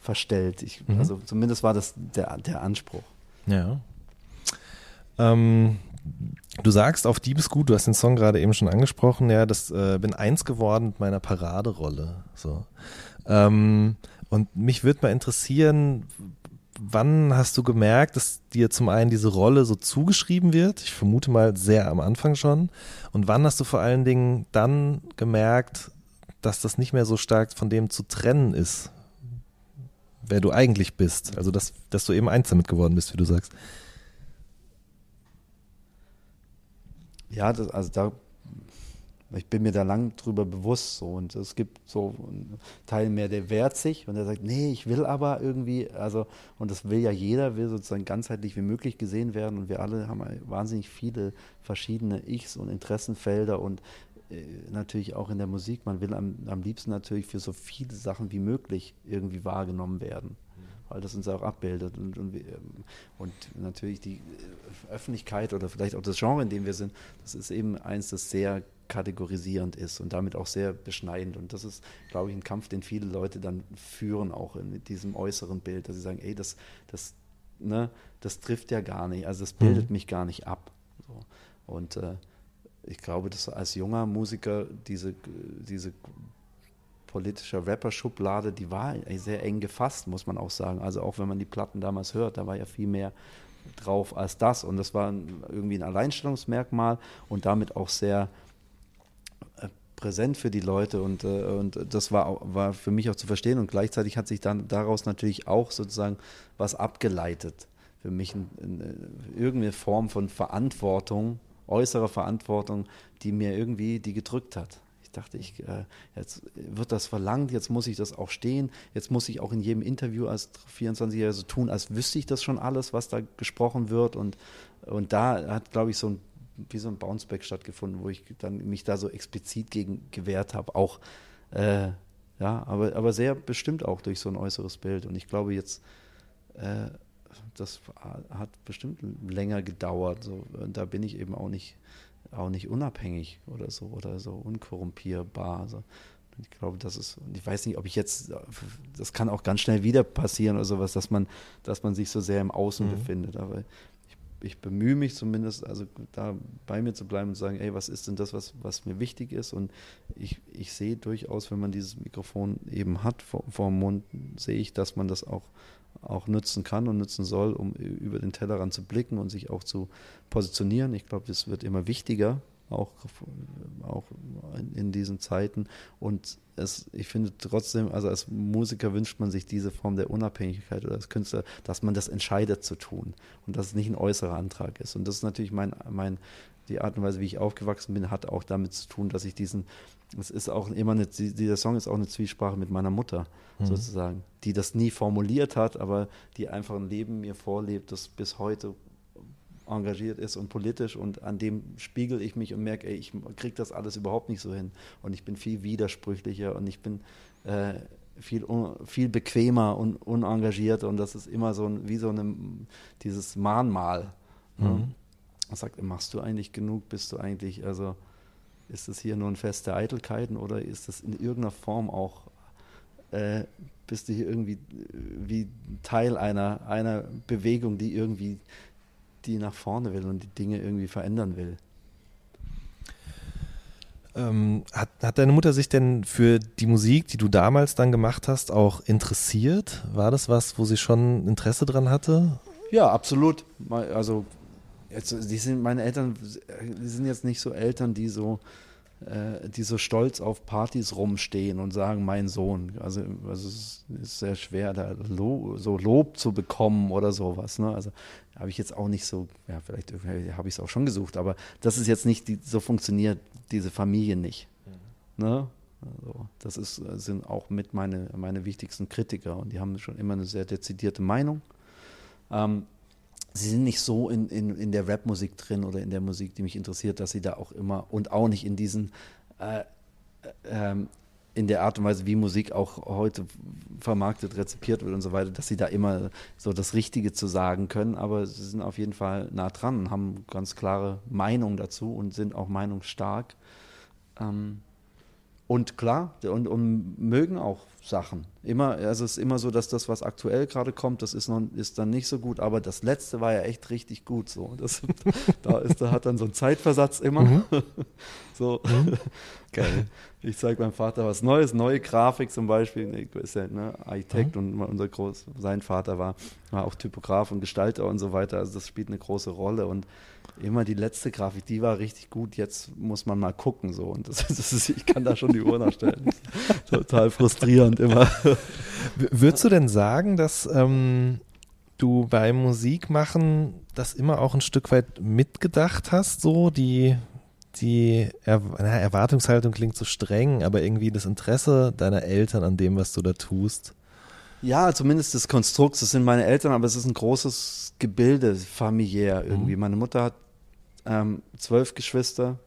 verstellt. Ich, Mhm. Also zumindest war das der, der Anspruch. Ja. Ähm, du sagst auf Diebesgut, du hast den Song gerade eben schon angesprochen, ja, das äh, bin eins geworden mit meiner Paraderolle. So. Ähm, und mich würde mal interessieren, wann hast du gemerkt, dass dir zum einen diese Rolle so zugeschrieben wird? Ich vermute mal sehr am Anfang schon. Und wann hast du vor allen Dingen dann gemerkt, dass das nicht mehr so stark von dem zu trennen ist, wer du eigentlich bist? Also, dass, dass du eben eins damit geworden bist, wie du sagst. Ja, das, also da, ich bin mir da lang drüber bewusst so. Und es gibt so einen Teil mehr, der wehrt sich und der sagt, nee, ich will aber irgendwie, also und das will ja jeder, will sozusagen ganzheitlich wie möglich gesehen werden. Und wir alle haben wahnsinnig viele verschiedene Ichs und Interessenfelder und äh, natürlich auch in der Musik, man will am, am liebsten natürlich für so viele Sachen wie möglich irgendwie wahrgenommen werden weil das uns auch abbildet. Und, und, ähm, und natürlich die äh, Öffentlichkeit oder vielleicht auch das Genre, in dem wir sind, das ist eben eins, das sehr kategorisierend ist und damit auch sehr beschneidend. Und das ist, glaube ich, ein Kampf, den viele Leute dann führen, auch in diesem äußeren Bild, dass sie sagen, ey, das, das, ne, das trifft ja gar nicht, also das bildet mich gar nicht ab. So. Und äh, ich glaube, dass als junger Musiker diese, diese politischer Rapper-Schublade, die war sehr eng gefasst, muss man auch sagen. Also auch wenn man die Platten damals hört, da war ja viel mehr drauf als das. Und das war irgendwie ein Alleinstellungsmerkmal und damit auch sehr präsent für die Leute und, äh, und das war, war für mich auch zu verstehen und gleichzeitig hat sich dann daraus natürlich auch sozusagen was abgeleitet. Für mich ein, ein, irgendeine Form von Verantwortung, äußerer Verantwortung, die mir irgendwie die gedrückt hat. Ich dachte, ich, äh, jetzt wird das verlangt, jetzt muss ich das auch stehen, jetzt muss ich auch in jedem Interview als 24-Jähriger so tun, als wüsste ich das schon alles, was da gesprochen wird. Und, und da hat, glaube ich, so ein, wie so ein Bounceback stattgefunden, wo ich dann mich da so explizit gegen gewehrt habe. Auch, äh, ja, aber, aber sehr bestimmt auch durch so ein äußeres Bild. Und ich glaube jetzt, äh, das hat bestimmt länger gedauert. So. Und da bin ich eben auch nicht, auch nicht unabhängig oder so oder so unkorrumpierbar. Also ich glaube, das ist, und ich weiß nicht, ob ich jetzt, das kann auch ganz schnell wieder passieren oder sowas, dass man, dass man sich so sehr im Außen Mhm. befindet. Aber ich, bemühe mich zumindest, also da bei mir zu bleiben und zu sagen, ey, was ist denn das, was, was mir wichtig ist? Und ich, ich sehe durchaus, wenn man dieses Mikrofon eben hat vor, vor dem Mund, sehe ich, dass man das auch auch nutzen kann und nutzen soll, um über den Tellerrand zu blicken und sich auch zu positionieren. Ich glaube, das wird immer wichtiger, auch, auch in, in diesen Zeiten. Und es, ich finde trotzdem, also als Musiker wünscht man sich diese Form der Unabhängigkeit oder als Künstler, dass man das entscheidet zu tun und dass es nicht ein äußerer Antrag ist. Und das ist natürlich mein, mein, die Art und Weise, wie ich aufgewachsen bin, hat auch damit zu tun, dass ich diesen, es ist auch immer eine, dieser Song ist auch eine Zwiesprache mit meiner Mutter, Mhm. sozusagen, die das nie formuliert hat, aber die einfach ein Leben mir vorlebt, das bis heute engagiert ist und politisch und an dem spiegel ich mich und merke, ey, ich kriege das alles überhaupt nicht so hin und ich bin viel widersprüchlicher und ich bin äh, viel, viel bequemer und unengagiert und das ist immer so ein, wie so eine, dieses Mahnmal. Ne? Mhm. Man sagt, machst du eigentlich genug, bist du eigentlich, also ist das hier nur ein Fest der Eitelkeiten oder ist das in irgendeiner Form auch, äh, bist du hier irgendwie äh, wie Teil einer, einer Bewegung, die irgendwie die nach vorne will und die Dinge irgendwie verändern will. Ähm, hat, hat deine Mutter sich denn für die Musik, die du damals dann gemacht hast, auch interessiert? War das was, wo sie schon Interesse dran hatte? Ja, absolut. Also, jetzt, die sind meine Eltern, die sind jetzt nicht so Eltern, die so, äh, die so stolz auf Partys rumstehen und sagen, mein Sohn. Also, also es ist sehr schwer, da Lo so Lob zu bekommen oder sowas. Ne? Also habe ich jetzt auch nicht so, ja, vielleicht habe ich es auch schon gesucht, aber das ist jetzt nicht, die, so funktioniert diese Familie nicht. Ne? Also, das ist, sind auch mit meine, meine wichtigsten Kritiker und die haben schon immer eine sehr dezidierte Meinung. Ähm, sie sind nicht so in, in, in der Rapmusik drin oder in der Musik, die mich interessiert, dass sie da auch immer und auch nicht in diesen äh, äh, ähm, in der Art und Weise, wie Musik auch heute vermarktet, rezipiert wird und so weiter, dass sie da immer so das Richtige zu sagen können, aber sie sind auf jeden Fall nah dran, haben ganz klare Meinung dazu und sind auch meinungsstark. Ähm, und klar, und, und mögen auch Sachen. Immer, also es ist immer so, dass das, was aktuell gerade kommt, das ist, noch, ist dann nicht so gut, aber das letzte war ja echt richtig gut. So. Das, da, ist, da hat dann so ein Zeitversatz immer. Mhm. so. Mhm. Geil. Ich zeige meinem Vater was Neues, neue Grafik zum Beispiel. Ich ist ja ne, Architekt mhm. und unser Groß, sein Vater war, war auch Typograf und Gestalter und so weiter. Also das spielt eine große Rolle. Und immer die letzte Grafik, die war richtig gut. Jetzt muss man mal gucken. So. Und das, das ist, ich kann da schon die Uhr nachstellen. Total frustrierend immer. Würdest du denn sagen, dass ähm, du beim Musikmachen das immer auch ein Stück weit mitgedacht hast, so die die er na, Erwartungshaltung klingt so streng, aber irgendwie das Interesse deiner Eltern an dem, was du da tust. Ja, zumindest des Konstrukts. Das sind meine Eltern, aber es ist ein großes Gebilde familiär irgendwie. Mhm. Meine Mutter hat ähm, zwölf Geschwister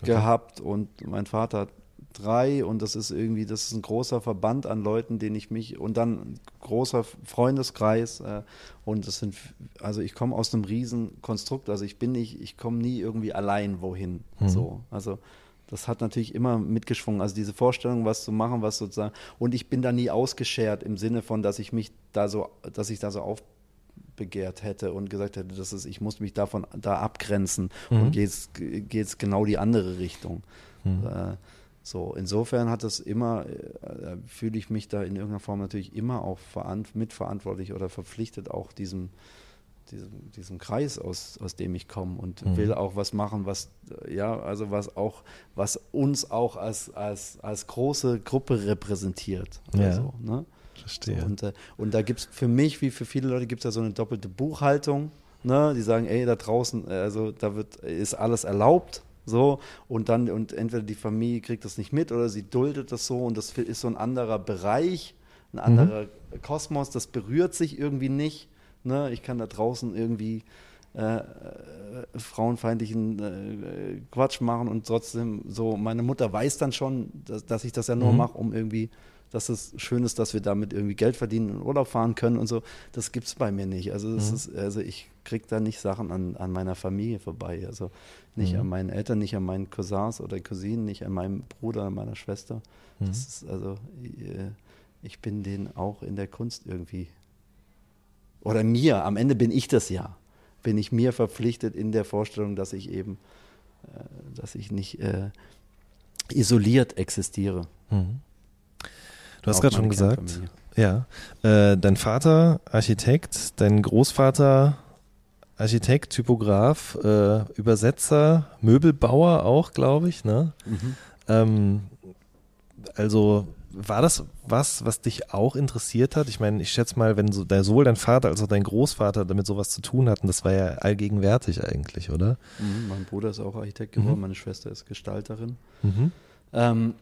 okay. gehabt und mein Vater hat drei und das ist irgendwie, das ist ein großer Verband an Leuten, den ich mich und dann ein großer Freundeskreis äh, und das sind, also ich komme aus einem riesen Konstrukt, also ich bin nicht, ich komme nie irgendwie allein wohin, mhm. so, also das hat natürlich immer mitgeschwungen, also diese Vorstellung, was zu machen, was sozusagen, und ich bin da nie ausgeschert im Sinne von, dass ich mich da so, dass ich da so auf begehrt hätte und gesagt hätte, das ist, ich muss mich davon da abgrenzen mhm. und geht es genau die andere Richtung. Mhm. Äh, so, insofern hat das immer, äh, fühle ich mich da in irgendeiner Form natürlich immer auch mitverantwortlich oder verpflichtet, auch diesem, diesem, diesem Kreis, aus, aus dem ich komme und mhm. will auch was machen, was, ja, also was auch, was uns auch als, als, als große Gruppe repräsentiert. Ja. So, ne? Verstehe. Und, äh, und da gibt es für mich, wie für viele Leute, gibt es da so eine doppelte Buchhaltung. Ne? Die sagen, ey, da draußen, äh, also da wird, ist alles erlaubt, so, und dann, und entweder die Familie kriegt das nicht mit oder sie duldet das so und das ist so ein anderer Bereich, ein mhm. anderer mhm. Kosmos, das berührt sich irgendwie nicht. Ne? Ich kann da draußen irgendwie äh, äh, frauenfeindlichen äh, Quatsch machen und trotzdem so, meine Mutter weiß dann schon, dass, dass ich das ja nur mhm. mache, um irgendwie dass es schön ist, dass wir damit irgendwie Geld verdienen und Urlaub fahren können und so. Das gibt es bei mir nicht. Also, mhm. ist, also ich kriege da nicht Sachen an, an meiner Familie vorbei. Also nicht mhm. an meinen Eltern, nicht an meinen Cousins oder Cousinen, nicht an meinem Bruder, an meiner Schwester. Mhm. Das ist also, äh, ich bin denen auch in der Kunst irgendwie. Oder mir, am Ende bin ich das ja. Bin ich mir verpflichtet in der Vorstellung, dass ich eben, äh, dass ich nicht äh, isoliert existiere. Mhm. Du hast gerade schon gesagt, ja, äh, dein Vater Architekt, dein Großvater Architekt, Typograf, äh, Übersetzer, Möbelbauer auch, glaube ich. Ne? Mhm. Ähm, also war das was, was dich auch interessiert hat? Ich meine, ich schätze mal, wenn so, sowohl dein Vater als auch dein Großvater damit sowas zu tun hatten, das war ja allgegenwärtig eigentlich, oder? Mhm, mein Bruder ist auch Architekt geworden, mhm. meine Schwester ist Gestalterin. Mhm. Ähm,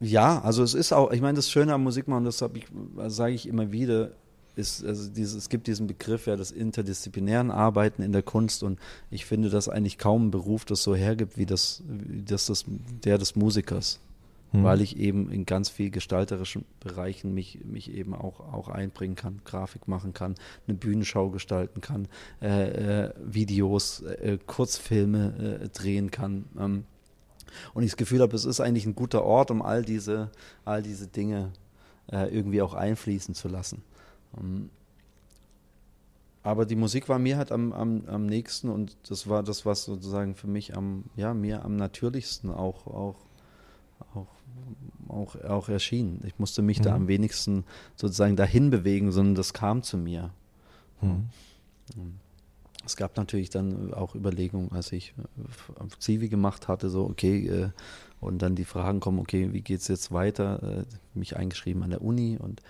ja, also es ist auch, ich meine, das Schöne am Musikmachen, das ich, sage ich immer wieder, ist, also dieses, es gibt diesen Begriff ja des interdisziplinären Arbeiten in der Kunst und ich finde, dass eigentlich kaum ein Beruf das so hergibt wie das, wie das, das der des Musikers. Mhm. Weil ich eben in ganz viel gestalterischen Bereichen mich, mich eben auch, auch einbringen kann, Grafik machen kann, eine Bühnenschau gestalten kann, äh, äh, Videos, äh, Kurzfilme äh, drehen kann. Ähm, und ich das Gefühl habe, es ist eigentlich ein guter Ort, um all diese, all diese Dinge äh, irgendwie auch einfließen zu lassen. Ähm, aber die Musik war mir halt am, am, am nächsten und das war das, was sozusagen für mich am, ja, mir am natürlichsten auch, auch, auch, auch, erschien. Ich musste mich mhm. da am wenigsten sozusagen dahin bewegen, sondern das kam zu mir. Mhm. Mhm. Es gab natürlich dann auch Überlegungen, als ich äh, Zivi gemacht hatte, so, okay, äh, und dann die Fragen kommen, okay, wie geht es jetzt weiter? Äh, mich eingeschrieben an der Uni und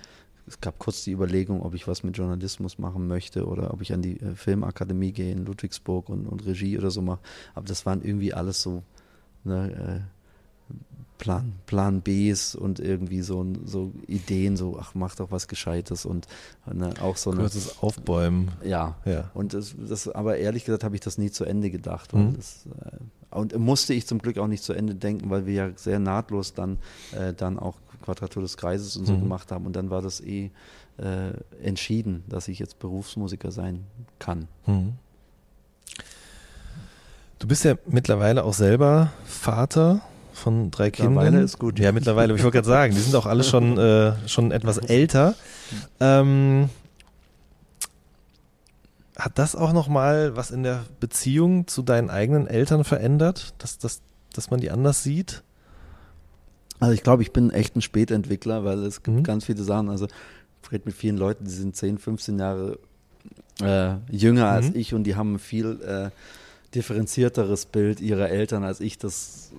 es gab kurz die Überlegung, ob ich was mit Journalismus machen möchte oder ob ich an die Filmakademie gehe in Ludwigsburg und, und Regie oder so mache. Aber das waren irgendwie alles so ne, Plan, Plan Bs und irgendwie so, so Ideen, so, ach, mach doch was Gescheites und ne, auch so eine. Kurzes Aufbäumen. Ja. Ja. Und das, das, aber ehrlich gesagt habe ich das nie zu Ende gedacht. Mhm. das, äh, und musste ich zum Glück auch nicht zu Ende denken, weil wir ja sehr nahtlos dann, äh, dann auch Quadratur des Kreises und so Mhm. gemacht haben. Und dann war das eh äh, entschieden, dass ich jetzt Berufsmusiker sein kann. Mhm. Du bist ja mittlerweile auch selber Vater von drei Mittlerweile Kindern. ist gut. Ja, mittlerweile, ich wollte gerade sagen, die sind auch alle schon, äh, schon etwas älter. Ähm, hat das auch nochmal was in der Beziehung zu deinen eigenen Eltern verändert, dass, dass, dass man die anders sieht? Also ich glaube, ich bin echt ein Spätentwickler, weil es gibt Mhm. ganz viele Sachen. Also ich rede mit vielen Leuten, die sind 10, 15 Jahre äh, jünger als Mhm. ich und die haben ein viel äh, differenzierteres Bild ihrer Eltern, als ich das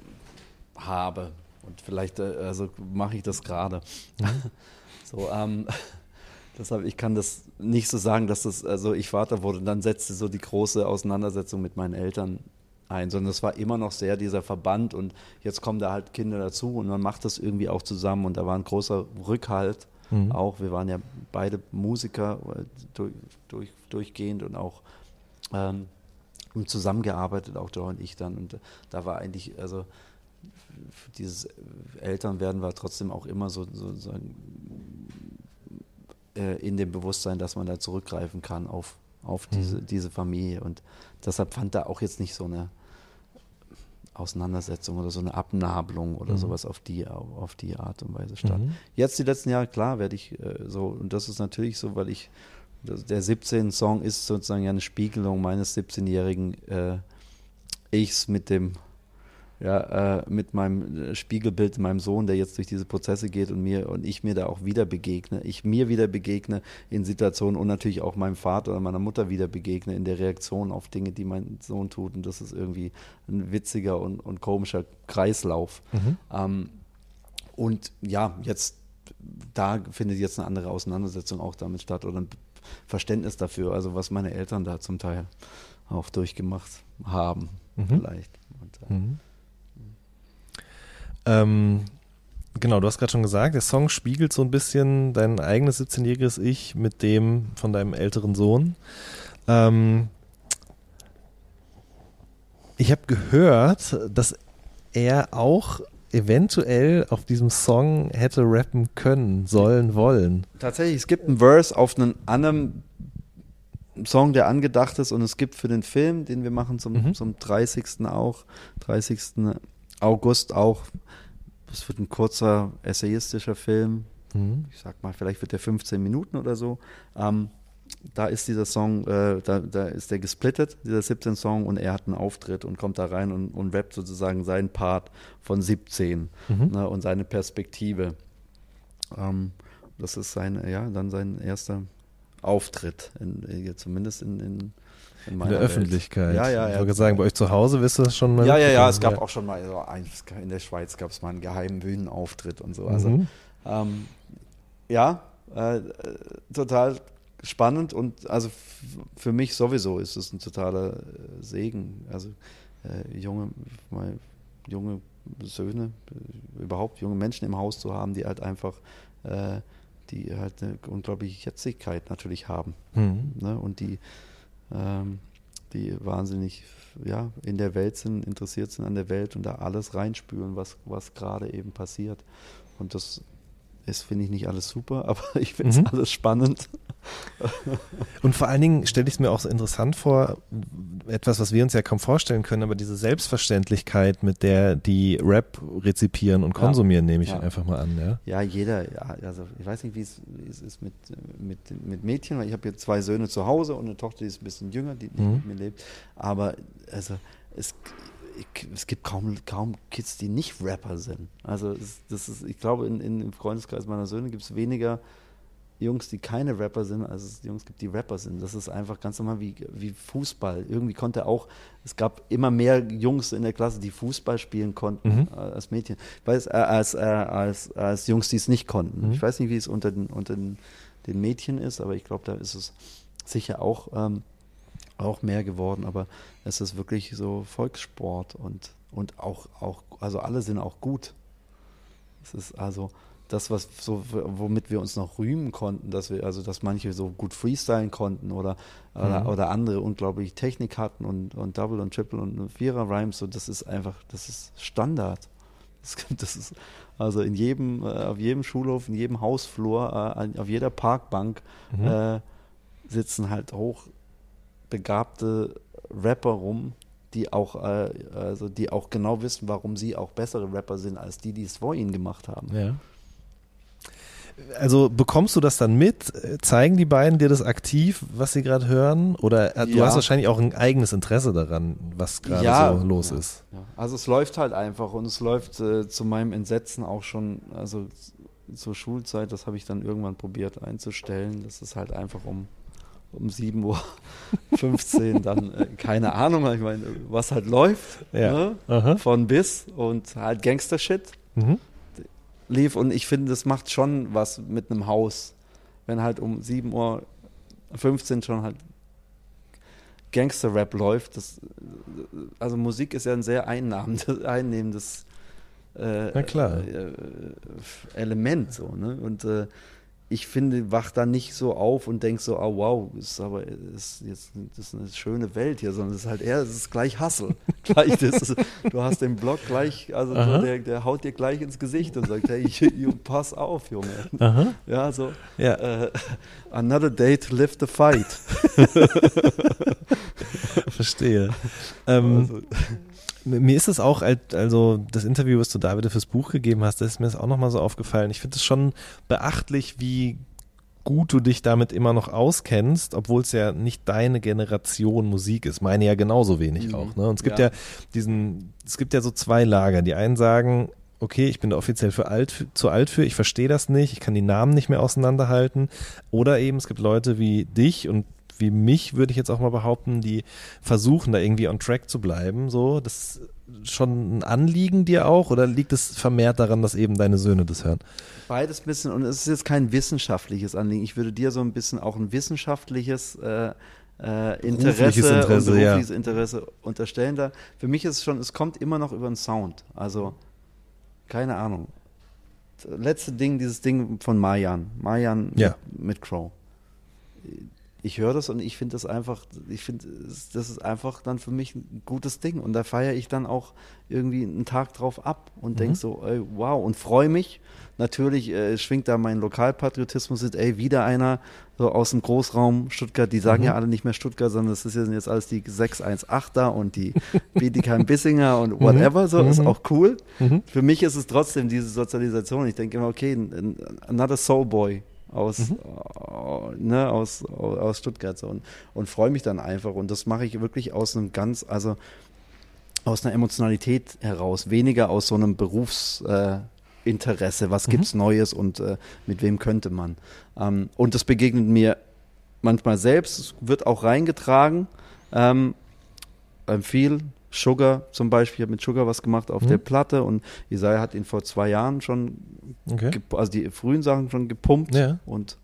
habe. Und vielleicht äh, also mache ich das gerade. So, ähm, deshalb, ich kann das nicht so sagen, dass das, also ich Vater wurde und dann setzte so die große Auseinandersetzung mit meinen Eltern ein, sondern es war immer noch sehr dieser Verband und jetzt kommen da halt Kinder dazu und man macht das irgendwie auch zusammen und da war ein großer Rückhalt Mhm. auch. Wir waren ja beide Musiker äh, durch, durch, durchgehend und auch ähm, zusammengearbeitet, auch Joe und ich dann und da war eigentlich, also dieses Elternwerden war trotzdem auch immer so, so, so äh, in dem Bewusstsein, dass man da zurückgreifen kann auf, auf diese, Mhm. diese Familie. Und deshalb fand da auch jetzt nicht so eine Auseinandersetzung oder so eine Abnabelung oder Mhm. sowas auf die, auf die Art und Weise statt. Mhm. Jetzt die letzten Jahre, klar, werde ich äh, so, und das ist natürlich so, weil ich, der 17-Song ist sozusagen ja eine Spiegelung meines 17-jährigen äh, Ichs mit dem, ja, äh, mit meinem äh, Spiegelbild, meinem Sohn, der jetzt durch diese Prozesse geht und mir und ich mir da auch wieder begegne, ich mir wieder begegne in Situationen und natürlich auch meinem Vater oder meiner Mutter wieder begegne in der Reaktion auf Dinge, die mein Sohn tut. Und das ist irgendwie ein witziger und, und komischer Kreislauf. Mhm. Ähm, und ja, jetzt, da findet jetzt eine andere Auseinandersetzung auch damit statt oder ein Verständnis dafür, also was meine Eltern da zum Teil auch durchgemacht haben, Mhm. vielleicht. Und, äh, Mhm. Ähm, genau, du hast gerade schon gesagt, der Song spiegelt so ein bisschen dein eigenes 17-jähriges Ich mit dem von deinem älteren Sohn. Ähm, ich habe gehört, dass er auch eventuell auf diesem Song hätte rappen können, sollen, wollen. Tatsächlich, es gibt einen Verse auf einen anderen Song, der angedacht ist und es gibt für den Film, den wir machen zum, Mhm. zum 30. auch, 30. August auch, das wird ein kurzer essayistischer Film, Mhm. ich sag mal, vielleicht wird der 15 Minuten oder so. Ähm, da ist dieser Song, äh, da, da ist der gesplittet, dieser 17 Song, und er hat einen Auftritt und kommt da rein und, und rappt sozusagen seinen Part von 17 Mhm. ne, und seine Perspektive. Ähm, das ist sein, ja, dann sein erster Auftritt, in, in, zumindest in, in, in In der Welt. Öffentlichkeit. Ja, ja, Ich ja. wollte gerade sagen, bei euch zu Hause wirst du das schon mal. Ja, ja, ja, mitbekommen. es gab auch schon mal so in der Schweiz gab es mal einen geheimen Bühnenauftritt und so. Also Mhm. ähm, ja, äh, total spannend und also für mich sowieso ist es ein totaler äh, Segen. Also äh, junge, mal, junge Söhne, äh, überhaupt junge Menschen im Haus zu haben, die halt einfach, äh, die halt eine unglaubliche Jetzigkeit natürlich haben Mhm. ne? und die, ähm, die wahnsinnig ja, in der Welt sind, interessiert sind an der Welt und da alles reinspüren, was, was gerade eben passiert. Und das ist, finde ich, nicht alles super, aber ich finde es Mhm. alles spannend. Und vor allen Dingen stelle ich es mir auch so interessant vor, etwas, was wir uns ja kaum vorstellen können, aber diese Selbstverständlichkeit, mit der die Rap rezipieren und Ja. konsumieren, nehme ich Ja. einfach mal an. Ja? Ja, jeder, ja, also ich weiß nicht, wie es, ist mit, mit, mit Mädchen, weil ich habe jetzt zwei Söhne zu Hause und eine Tochter, die ist ein bisschen jünger, die nicht Mhm. mit mir lebt. Aber also es, es gibt kaum, kaum Kids, die nicht Rapper sind. Also es, das ist, ich glaube, in, in, im Freundeskreis meiner Söhne gibt es weniger Jungs, die keine Rapper sind, als es Jungs gibt, die Rapper sind. Das ist einfach ganz normal wie, wie Fußball. Irgendwie konnte auch, es gab immer mehr Jungs in der Klasse, die Fußball spielen konnten Mhm. äh, als Mädchen. Ich weiß, äh, als, äh, als, als Jungs, die es nicht konnten. Mhm. Ich weiß nicht, wie es unter den, unter den, den Mädchen ist, aber ich glaube, da ist es sicher auch, ähm, auch mehr geworden. Aber es ist wirklich so Volkssport und, und auch, auch, also alle sind auch gut. Es ist also das, was so, womit wir uns noch rühmen konnten, dass wir, also dass manche so gut freestylen konnten oder, mhm. oder, oder, andere unglaublich Technik hatten und, und Double und Triple und Vierer Rhymes, so das ist einfach, das ist Standard. Das, das ist also in jedem, äh, auf jedem Schulhof, in jedem Hausflur, äh, auf jeder Parkbank mhm. äh, sitzen halt hochbegabte Rapper rum, die auch, äh, also die auch genau wissen, warum sie auch bessere Rapper sind als die, die es vor ihnen gemacht haben. Ja. Also bekommst du das dann mit? Zeigen die beiden dir das aktiv, was sie gerade hören? Oder äh, du ja. hast wahrscheinlich auch ein eigenes Interesse daran, was gerade ja, so los ist. Also es läuft halt einfach und es läuft äh, zu meinem Entsetzen auch schon, also zur Schulzeit, das habe ich dann irgendwann probiert einzustellen. Das ist halt einfach um um 7.15 Uhr dann, äh, keine Ahnung, ich meine, was halt läuft, ja. ne? von bis und halt Gangster-Shit mhm. lief und ich finde, das macht schon was mit einem Haus, wenn halt um 7.15 Uhr schon halt Gangster-Rap läuft. Das, also Musik ist ja ein sehr einnahmendes, einnehmendes äh, äh, Element so, ne? Und äh, ich finde, wach da nicht so auf und denk so, oh wow, ist aber ist jetzt das ist eine schöne Welt hier, sondern es ist halt eher, es ist gleich Hassel. gleich das du hast den Block gleich, also der, der haut dir gleich ins Gesicht und sagt, hey, you, pass auf, Junge. Aha. Ja, so ja. Äh, another day to live the fight. Verstehe. Ähm, also, mir ist es auch, also das Interview, was du da wieder fürs Buch gegeben hast, das ist mir das auch nochmal so aufgefallen. Ich finde es schon beachtlich, wie gut du dich damit immer noch auskennst, obwohl es ja nicht deine Generation Musik ist. Meine ja genauso wenig mhm. auch. Ne? Und es gibt ja. ja diesen, es gibt ja so zwei Lager. Die einen sagen, okay, ich bin da offiziell für alt, zu alt für, ich verstehe das nicht, ich kann die Namen nicht mehr auseinanderhalten. Oder eben, es gibt Leute wie dich und wie mich, würde ich jetzt auch mal behaupten, die versuchen, da irgendwie on track zu bleiben. So, das ist schon ein Anliegen dir auch oder liegt es vermehrt daran, dass eben deine Söhne das hören? Beides ein bisschen und es ist jetzt kein wissenschaftliches Anliegen. Ich würde dir so ein bisschen auch ein wissenschaftliches äh, äh, Interesse, Interesse, und berufliches ja. Interesse unterstellen da. Für mich ist es schon, es kommt immer noch über den Sound. Also, keine Ahnung. Letzte Ding, dieses Ding von Mayan. Mayan ja. mit, mit Crow ich höre das und ich finde das einfach, ich finde, das ist einfach dann für mich ein gutes Ding. Und da feiere ich dann auch irgendwie einen Tag drauf ab und mhm. denke so, ey, wow, und freue mich. Natürlich äh, schwingt da mein Lokalpatriotismus mit, ey, wieder einer so aus dem Großraum Stuttgart, die sagen mhm. ja alle nicht mehr Stuttgart, sondern das ist jetzt alles die 618er und die Bietigheim-Bissinger und mhm. whatever, so, ist mhm. auch cool. Mhm. Für mich ist es trotzdem diese Sozialisation. Ich denke immer, okay, another Soul Boy aus, mhm. äh, ne, aus, aus Stuttgart so und, und freue mich dann einfach. Und das mache ich wirklich aus einem ganz, also aus einer Emotionalität heraus, weniger aus so einem Berufsinteresse, äh, was mhm. gibt's Neues und äh, mit wem könnte man. Ähm, und das begegnet mir manchmal selbst, es wird auch reingetragen. Ähm, viel Sugar zum Beispiel, ich habe mit Sugar was gemacht auf mhm. der Platte und Isaiah hat ihn vor zwei Jahren schon, okay. also die frühen Sachen schon gepumpt ja. und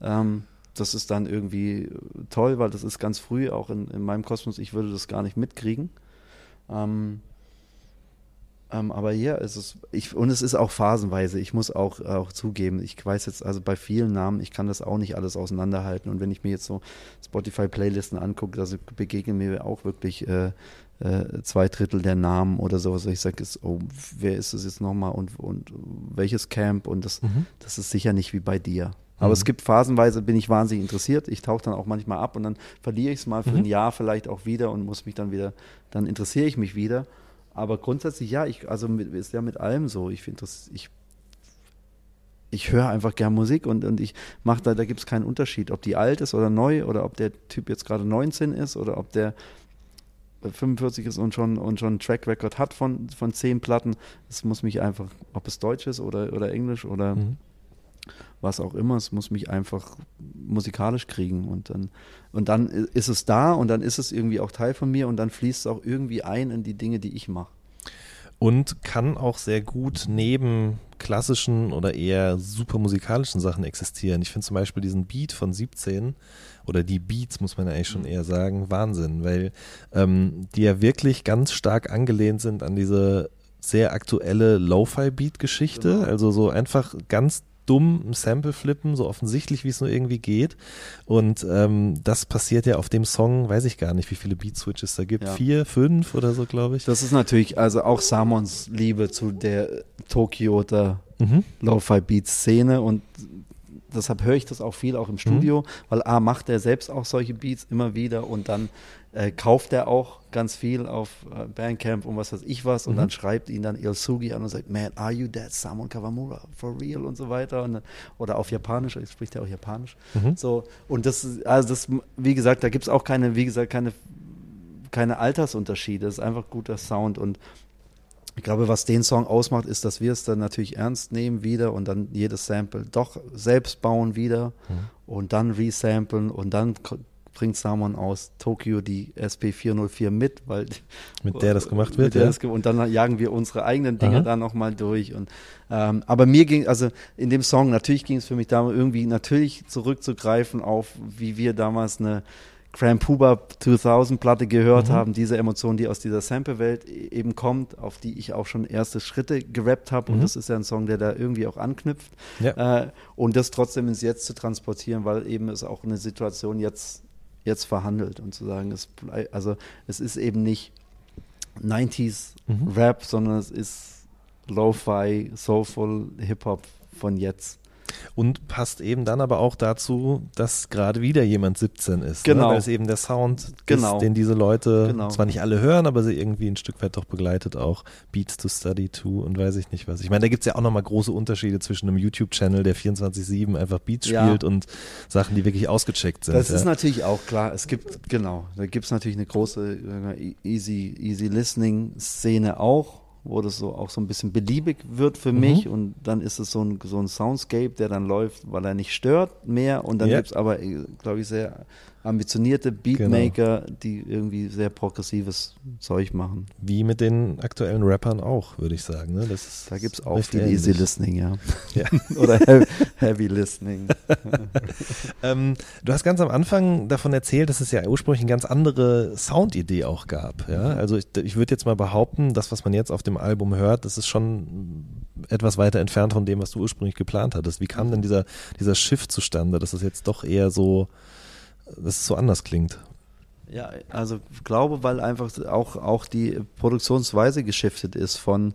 ähm, das ist dann irgendwie toll, weil das ist ganz früh, auch in, in meinem Kosmos, ich würde das gar nicht mitkriegen. Ähm, ähm, aber ja, es ist, ich, und es ist auch phasenweise. Ich muss auch, auch zugeben, ich weiß jetzt, also bei vielen Namen, ich kann das auch nicht alles auseinanderhalten. Und wenn ich mir jetzt so Spotify-Playlisten angucke, da begegnen mir auch wirklich äh, äh, zwei Drittel der Namen oder sowas. Ich sage, oh, wer ist es jetzt nochmal und, und welches Camp? Und das, mhm. das ist sicher nicht wie bei dir. Aber mhm. es gibt phasenweise, bin ich wahnsinnig interessiert. Ich tauche dann auch manchmal ab und dann verliere ich es mal für mhm. ein Jahr vielleicht auch wieder und muss mich dann wieder, dann interessiere ich mich wieder. Aber grundsätzlich ja, ich, also mit, ist ja mit allem so. Ich finde das, ich, ich höre einfach gern Musik und, und ich mache da, da gibt es keinen Unterschied, ob die alt ist oder neu oder ob der Typ jetzt gerade 19 ist oder ob der 45 ist und schon, und schon einen Track Record hat von, von zehn Platten. Es muss mich einfach, ob es Deutsch ist oder, oder Englisch oder mhm. Was auch immer, es muss mich einfach musikalisch kriegen. Und dann, und dann ist es da und dann ist es irgendwie auch Teil von mir und dann fließt es auch irgendwie ein in die Dinge, die ich mache und kann auch sehr gut neben klassischen oder eher super musikalischen Sachen existieren. Ich finde zum Beispiel diesen Beat von 17 oder die Beats, muss man ja eigentlich schon mhm. eher sagen, Wahnsinn, weil ähm, die ja wirklich ganz stark angelehnt sind an diese sehr aktuelle Lo-Fi-Beat-Geschichte. Genau. Also so einfach ganz dumm ein Sample flippen, so offensichtlich, wie es nur irgendwie geht. Und ähm, das passiert ja auf dem Song, weiß ich gar nicht, wie viele Beat-Switches da gibt. Ja. Vier, fünf oder so, glaube ich. Das ist natürlich also auch Samons Liebe zu der Tokioter Mhm. Lo-Fi-Beat-Szene und deshalb höre ich das auch viel auch im Studio, weil A macht er selbst auch solche Beats immer wieder und dann äh, kauft er auch ganz viel auf äh, Bandcamp und was weiß ich was. Und Mhm. dann schreibt ihn dann Ilsugi an und sagt, man, are you that Samon Kawamura? For real? Und so weiter. Und, oder auf Japanisch, er spricht ja auch Japanisch. Mhm. So und das also das wie gesagt, da gibt es auch keine wie gesagt keine keine Altersunterschiede, es ist einfach guter Sound. Und ich glaube, was den Song ausmacht, ist, dass wir es dann natürlich ernst nehmen wieder und dann jedes Sample doch selbst bauen wieder und dann resamplen und dann bringt Samon aus Tokio die SP404 mit, weil Mit der das gemacht wird, ja. das und dann jagen wir unsere eigenen Dinge Aha. da nochmal durch und ähm, aber mir ging also in dem Song natürlich ging es für mich darum irgendwie natürlich zurückzugreifen auf wie wir damals eine Cram Puba 2000 Platte gehört Mhm. haben, diese Emotion, die aus dieser Sample-Welt e- eben kommt, auf die ich auch schon erste Schritte gerappt habe. Und Mhm. das ist ja ein Song, der da irgendwie auch anknüpft. Ja. Äh, und das trotzdem ins Jetzt zu transportieren, weil eben es auch eine Situation jetzt, jetzt verhandelt und zu sagen, es also es ist eben nicht 90s Mhm. Rap, sondern es ist Lo-Fi, Soulful Hip-Hop von jetzt. Und passt eben dann aber auch dazu, dass gerade wieder jemand 17 ist. Genau. Ne? Weil es eben der Sound Genau. ist, den diese Leute Genau. zwar nicht alle hören, aber sie irgendwie ein Stück weit doch begleitet auch. Beats to Study to und weiß ich nicht was. Ich meine, da gibt es ja auch nochmal große Unterschiede zwischen einem YouTube-Channel, der 24-7 einfach Beats Ja. spielt und Sachen, die wirklich ausgecheckt sind. Das ja. ist natürlich auch klar. Es gibt, genau, da gibt es natürlich eine große äh, easy, easy Listening Szene auch, wo das so auch so ein bisschen beliebig wird für Mhm. mich und dann ist es so ein, so ein Soundscape, der dann läuft, weil er nicht stört mehr und dann Ja. gibt es aber, glaube ich, sehr ambitionierte Beatmaker, die irgendwie sehr progressives Zeug machen. Wie mit den aktuellen Rappern auch, würde ich sagen. Ne? Ist Da gibt es auch viel ähnlich. Easy Listening, ja. Ja. Oder Heavy, heavy Listening. Ähm, du hast ganz am Anfang davon erzählt, dass es ja ursprünglich eine ganz andere Soundidee auch gab. Ja? Mhm. Also ich, ich würde jetzt mal behaupten, das, was man jetzt auf dem Album hört, das ist schon etwas weiter entfernt von dem, was du ursprünglich geplant hattest. Wie kam denn dieser, dieser Shift zustande, dass es jetzt doch eher so, dass es so anders klingt? Ja, also ich glaube, weil einfach auch, auch die Produktionsweise geschiftet ist von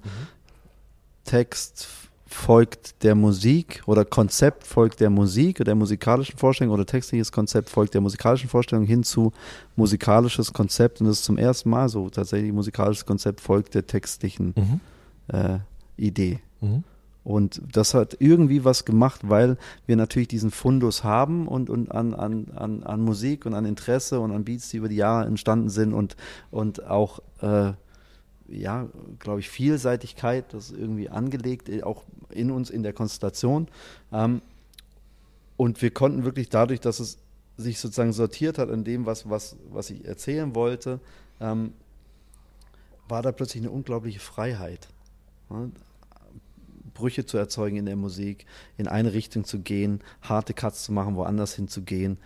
Text folgt der Musik oder Konzept folgt der Musik oder der musikalischen Vorstellung oder textliches Konzept folgt der musikalischen Vorstellung hin zu musikalisches Konzept und das ist zum ersten Mal so tatsächlich musikalisches Konzept folgt der textlichen Mhm. äh, Idee. Mhm. Und das hat irgendwie was gemacht, weil wir natürlich diesen Fundus haben und, und an, an, an, an Musik und an Interesse und an Beats, die über die Jahre entstanden sind und, und auch, äh, ja, glaube ich, Vielseitigkeit, das ist irgendwie angelegt, äh, auch in uns in der Konstellation. Ähm, und wir konnten wirklich dadurch, dass es sich sozusagen sortiert hat an dem, was, was, was ich erzählen wollte, ähm, war da plötzlich eine unglaubliche Freiheit. Brüche zu erzeugen in der Musik, in eine Richtung zu gehen, harte Cuts zu machen, woanders hinzugehen,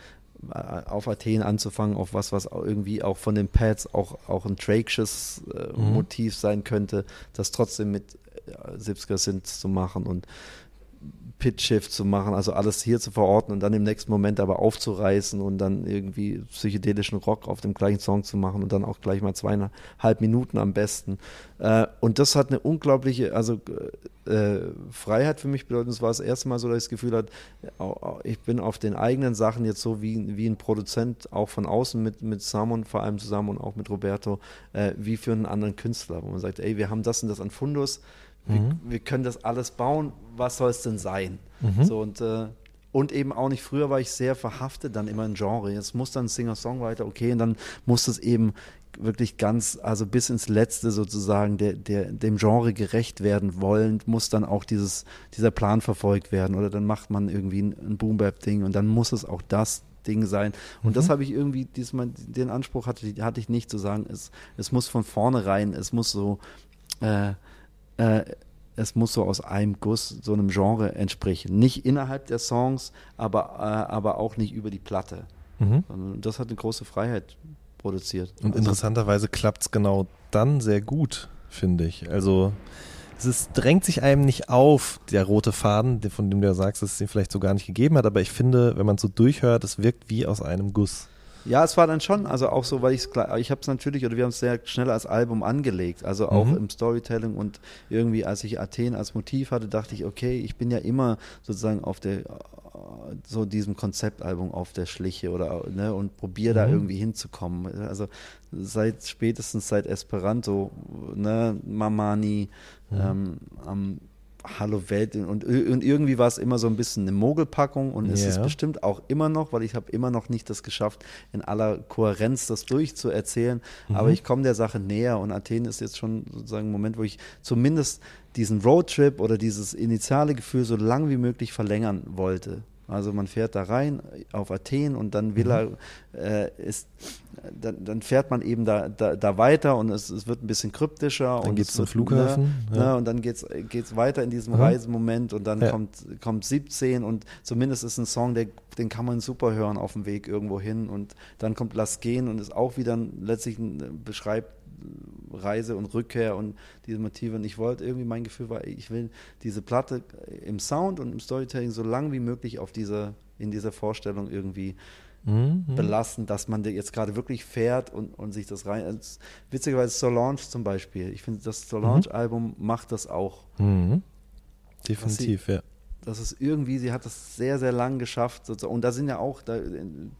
äh, auf Athen anzufangen, auf was, was irgendwie auch von den Pads auch, auch ein Drakes äh, Mhm. Motiv sein könnte, das trotzdem mit äh, 70er Synths zu machen und Pitch Shift zu machen, also alles hier zu verorten und dann im nächsten Moment aber aufzureißen und dann irgendwie psychedelischen Rock auf dem gleichen Song zu machen und dann auch gleich mal zweieinhalb Minuten am besten. Äh, und das hat eine unglaubliche, also äh, Freiheit für mich bedeutet, es war das erste Mal so, dass ich das Gefühl hatte, ich bin auf den eigenen Sachen jetzt so wie, wie ein Produzent, auch von außen mit, mit Samon vor allem zusammen und auch mit Roberto, äh, wie für einen anderen Künstler, wo man sagt, ey, wir haben das und das an Fundus, Mhm. wir können das alles bauen, was soll es denn sein? Mhm. So und äh, und eben auch nicht, früher war ich sehr verhaftet dann immer in Genre. Jetzt muss dann Singer-Songwriter, okay, und dann muss es eben wirklich ganz, also bis ins Letzte sozusagen der, der, dem Genre gerecht werden wollen, muss dann auch dieses, dieser Plan verfolgt werden. Oder dann macht man irgendwie ein, ein Boom-Bap-Ding und dann muss es auch das Ding sein. Und das habe ich irgendwie, diesmal, den Anspruch hatte, hatte ich nicht zu sagen, es, es muss von vornherein, es muss so, äh, äh, es muss so aus einem Guss so einem Genre entsprechen. Nicht innerhalb der Songs, aber, äh, aber auch nicht über die Platte. Mhm. Und das hat eine große Freiheit produziert. Und Also, interessanterweise klappt es genau dann sehr gut, finde ich. Also es ist, drängt sich einem nicht auf, der rote Faden, von dem du ja sagst, dass es ihn vielleicht so gar nicht gegeben hat, aber ich finde, wenn man es so durchhört, es wirkt wie aus einem Guss. Ja, es war dann schon, also auch so, weil ich es ich habe es natürlich, oder wir haben es sehr schnell als Album angelegt, also auch mhm. im Storytelling und irgendwie, als ich Athen als Motiv hatte, dachte ich, okay, ich bin ja immer sozusagen auf der, so diesem Konzeptalbum auf der Schliche oder, ne, und probiere mhm. da irgendwie hinzukommen. Also seit, spätestens seit Esperanto, ne, Mamani, mhm. ähm, am Hallo Welt und, und irgendwie war es immer so ein bisschen eine Mogelpackung und es ja. ist bestimmt auch immer noch, weil ich habe immer noch nicht das geschafft, in aller Kohärenz das durchzuerzählen, mhm. aber ich komme der Sache näher und Athen ist jetzt schon sozusagen ein Moment, wo ich zumindest diesen Roadtrip oder dieses initiale Gefühl so lang wie möglich verlängern wollte. Also man fährt da rein auf Athen und dann will mhm. er, äh, ist, dann, dann, fährt man eben da, da, da weiter und es, es, wird ein bisschen kryptischer. Dann geht es zum Flughafen. Ne, ja. ne, und dann geht es weiter in diesem mhm. Reisemoment und dann ja. kommt, kommt 17 und zumindest ist ein Song, der, den kann man super hören auf dem Weg irgendwo hin und dann kommt Lass gehen und ist auch wieder letztlich ein, beschreibt Reise und Rückkehr und diese Motive. Und ich wollte irgendwie, mein Gefühl war, ich will diese Platte im Sound und im Storytelling so lang wie möglich auf dieser, in dieser Vorstellung irgendwie mhm. belassen, dass man jetzt gerade wirklich fährt und, und sich das rein. Also, witzigerweise Solange zum Beispiel. Ich finde, das Solange-Album macht das auch. Mhm. Definitiv, sie, ja das ist irgendwie, sie hat das sehr, sehr lang geschafft. Und da sind ja auch, da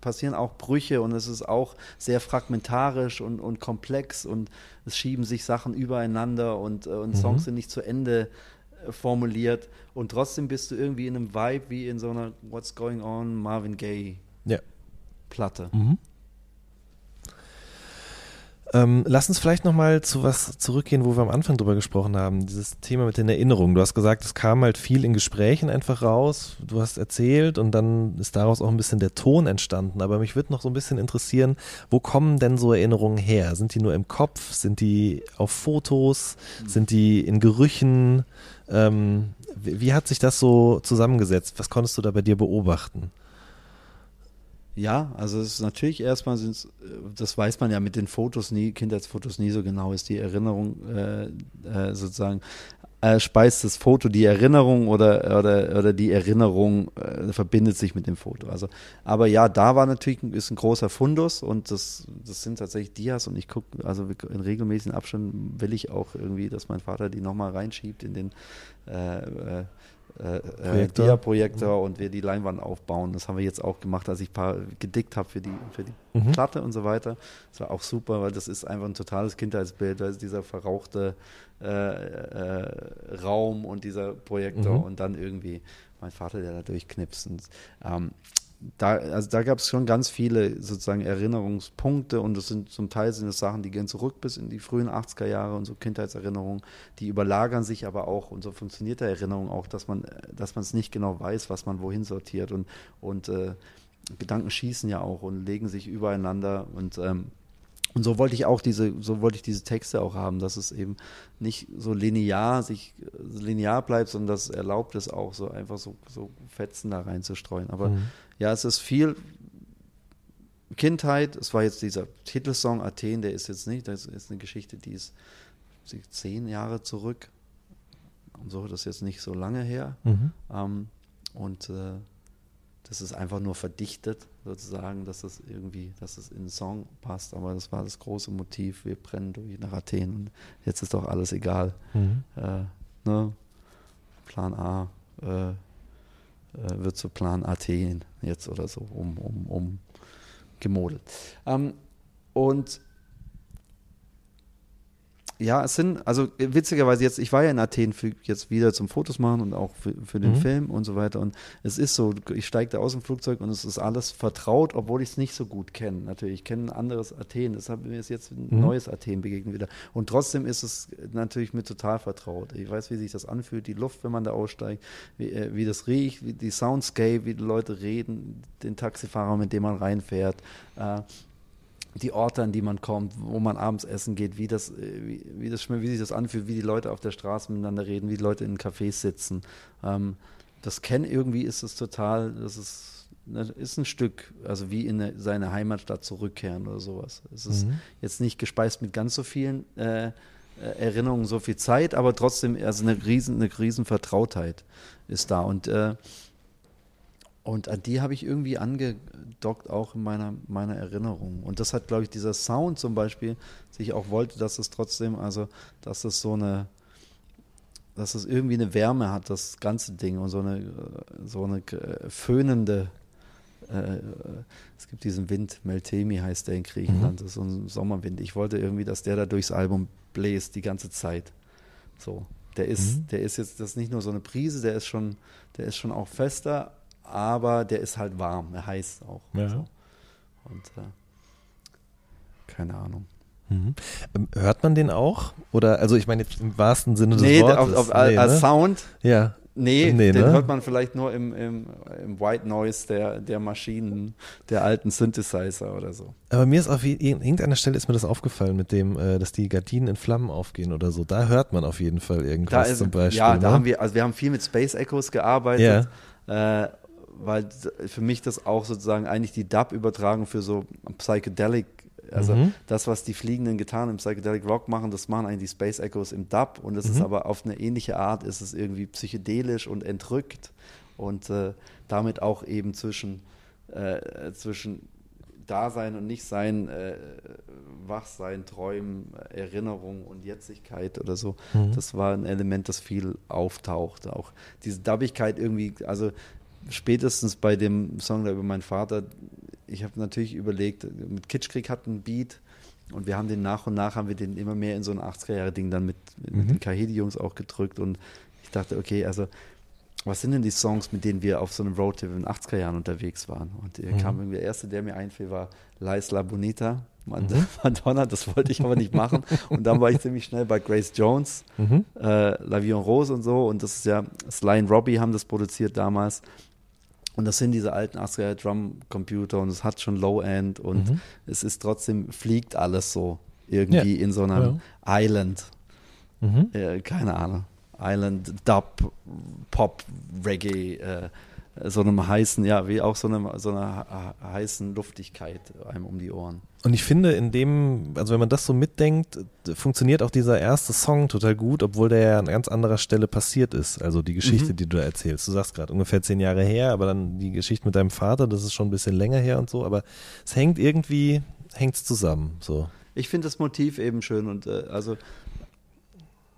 passieren auch Brüche und es ist auch sehr fragmentarisch und, und komplex und es schieben sich Sachen übereinander und, äh, und mhm. Songs sind nicht zu Ende äh, formuliert. Und trotzdem bist du irgendwie in einem Vibe wie in so einer What's Going On Marvin Gaye ja. Platte. Mhm. Ähm, lass uns vielleicht nochmal zu was zurückgehen, wo wir am Anfang drüber gesprochen haben. Dieses Thema mit den Erinnerungen. Du hast gesagt, es kam halt viel in Gesprächen einfach raus. Du hast erzählt und dann ist daraus auch ein bisschen der Ton entstanden. Aber mich würde noch so ein bisschen interessieren, wo kommen denn so Erinnerungen her? Sind die nur im Kopf? Sind die auf Fotos? Sind die in Gerüchen? Ähm, wie, wie hat sich das so zusammengesetzt? Was konntest du da bei dir beobachten? Ja, also es ist natürlich erstmal, das weiß man ja mit den Fotos nie, Kindheitsfotos nie so genau, ist die Erinnerung äh, äh, sozusagen, äh, speist das Foto die Erinnerung oder, oder, oder die Erinnerung äh, verbindet sich mit dem Foto. Also, aber ja, da war natürlich ist ein großer Fundus und das, das sind tatsächlich Dias und ich gucke, also in regelmäßigen Abständen will ich auch irgendwie, dass mein Vater die nochmal reinschiebt in den äh, äh äh, äh Dia-Projektor und wir die Leinwand aufbauen. Das haben wir jetzt auch gemacht, als ich ein paar gedickt habe für die, für die mhm. Platte und so weiter. Das war auch super, weil das ist einfach ein totales Kindheitsbild. Da ist dieser verrauchte äh, äh, Raum und dieser Projektor mhm. und dann irgendwie mein Vater, der da durchknipst. Und, ähm, da, also da gab es schon ganz viele sozusagen Erinnerungspunkte und das sind zum Teil sind es Sachen, die gehen zurück bis in die frühen 80er Jahre und so Kindheitserinnerungen, die überlagern sich aber auch und so funktioniert der Erinnerung auch, dass man, dass es nicht genau weiß, was man wohin sortiert und, und äh, Gedanken schießen ja auch und legen sich übereinander und ähm, und so wollte ich auch diese, so wollte ich diese Texte auch haben, dass es eben nicht so linear sich linear bleibt, sondern dass es erlaubt ist, auch so einfach so, so Fetzen da reinzustreuen. Aber mhm. Ja, es ist viel Kindheit. Es war jetzt dieser Titelsong Athen, der ist jetzt nicht, das ist eine Geschichte, die ist zehn Jahre zurück. Und so, das ist jetzt nicht so lange her. Mhm. Ähm, und äh, das ist einfach nur verdichtet, sozusagen, dass es irgendwie, dass es in den Song passt. Aber das war das große Motiv. Wir brennen durch nach Athen und jetzt ist doch alles egal. Mhm. Äh, ne? Plan A äh, wird zu Plan Athen jetzt oder so um, um, um gemodelt. Ähm, und ja, es sind, also witzigerweise jetzt, ich war ja in Athen für jetzt wieder zum Fotos machen und auch für, für den mhm. Film und so weiter. Und es ist so, ich steige da aus dem Flugzeug und es ist alles vertraut, obwohl ich es nicht so gut kenne. Natürlich, ich kenne ein anderes Athen, deshalb mir ist jetzt ein mhm. neues Athen begegnet wieder. Und trotzdem ist es natürlich mir total vertraut. Ich weiß, wie sich das anfühlt, die Luft, wenn man da aussteigt, wie, äh, wie das riecht, wie die Soundscape, wie die Leute reden, den Taxifahrer, mit dem man reinfährt. Äh, die Orte, an die man kommt, wo man abends essen geht, wie das, äh, wie, wie, das, wie sich das anfühlt, wie die Leute auf der Straße miteinander reden, wie die Leute in Cafés sitzen. Ähm, das kennen irgendwie ist es total, das ist, das ist ein Stück, also wie in eine, seine Heimatstadt zurückkehren oder sowas. Es ist mhm. jetzt nicht gespeist mit ganz so vielen äh, äh, Erinnerungen so viel Zeit, aber trotzdem, also eine riesen, eine riesen Vertrautheit ist da. Und, äh, und an die habe ich irgendwie angedockt, auch in meiner, meiner Erinnerung. Und das hat, glaube ich, dieser Sound zum Beispiel, sich auch wollte, dass es trotzdem, also, dass es so eine, dass es irgendwie eine Wärme hat, das ganze Ding und so eine, so eine äh, föhnende, äh, es gibt diesen Wind, Meltemi heißt der in Griechenland, das ist so ein Sommerwind. Ich wollte irgendwie, dass der da durchs Album bläst die ganze Zeit. So, der ist, Mhm. der ist jetzt, das ist nicht nur so eine Prise, der ist schon, der ist schon auch fester, aber der ist halt warm, er heiß auch. Ja. So. Und äh, keine Ahnung. Mhm. Ähm, Hört man den auch? Oder, also ich meine jetzt im wahrsten Sinne des Nee, Wortes. auf, auf, nee, als ne? Sound Ja. Nee, Nee, den ne? hört man vielleicht nur im, im, im White Noise der, der Maschinen, der alten Synthesizer oder so. Aber mir ist auf irgendeiner Stelle ist mir das aufgefallen mit dem, äh, dass die Gardinen in Flammen aufgehen oder so. Da hört man auf jeden Fall Da irgendwas ist, zum Beispiel. ja, da ne? haben wir, also wir haben viel mit Space Echoes gearbeitet, äh, weil für mich das auch sozusagen eigentlich die Dub-Übertragung für so Psychedelic, also Mhm. das, was die Fliegenden getan im Psychedelic Rock machen, das machen eigentlich die Space Echoes im Dub und das ist Mhm. aber auf eine ähnliche Art, ist es irgendwie psychedelisch und entrückt und äh, damit auch eben zwischen, äh, zwischen Dasein und Nichtsein, äh, Wachsein, Träumen, Erinnerung und Jetzigkeit oder so. Mhm. Das war ein Element, das viel auftaucht. Auch diese Dubbigkeit irgendwie, also spätestens bei dem Song da über meinen Vater, ich habe natürlich überlegt, mit Kitschkrieg hat ein Beat und wir haben den nach und nach, haben wir den immer mehr in so ein 80er-Jahre-Ding dann mit, mit Mhm. den Kahedi-Jungs auch gedrückt und ich dachte, okay, also was sind denn die Songs, mit denen wir auf so einem Roadtrip in den 80er Jahren unterwegs waren? Und Mhm. kam irgendwie der erste, der mir einfiel, war La Isla Bonita, Mhm. Madonna, das wollte ich aber nicht machen. Und dann war ich ziemlich schnell bei Grace Jones, Mhm. äh, La Vie en Rose und so. Und das ist ja, Sly und Robbie haben das produziert damals. Und das sind diese alten 80er Drum-Computer und es hat schon Low-End und Mhm. es ist trotzdem, fliegt alles so irgendwie in so einem Island Mhm. äh, keine Ahnung, Island, Dub, Pop, Reggae, äh, so einem heißen, ja, wie auch so, einem, so einer he- heißen Luftigkeit einem um die Ohren. Und ich finde, in dem, also wenn man das so mitdenkt, funktioniert auch dieser erste Song total gut, obwohl der ja an ganz anderer Stelle passiert ist. Also die Geschichte, Mhm. die du da erzählst. Du sagst gerade ungefähr zehn Jahre her, aber dann die Geschichte mit deinem Vater, das ist schon ein bisschen länger her und so, aber es hängt irgendwie, hängt's zusammen, so. Ich finde das Motiv eben schön und äh, also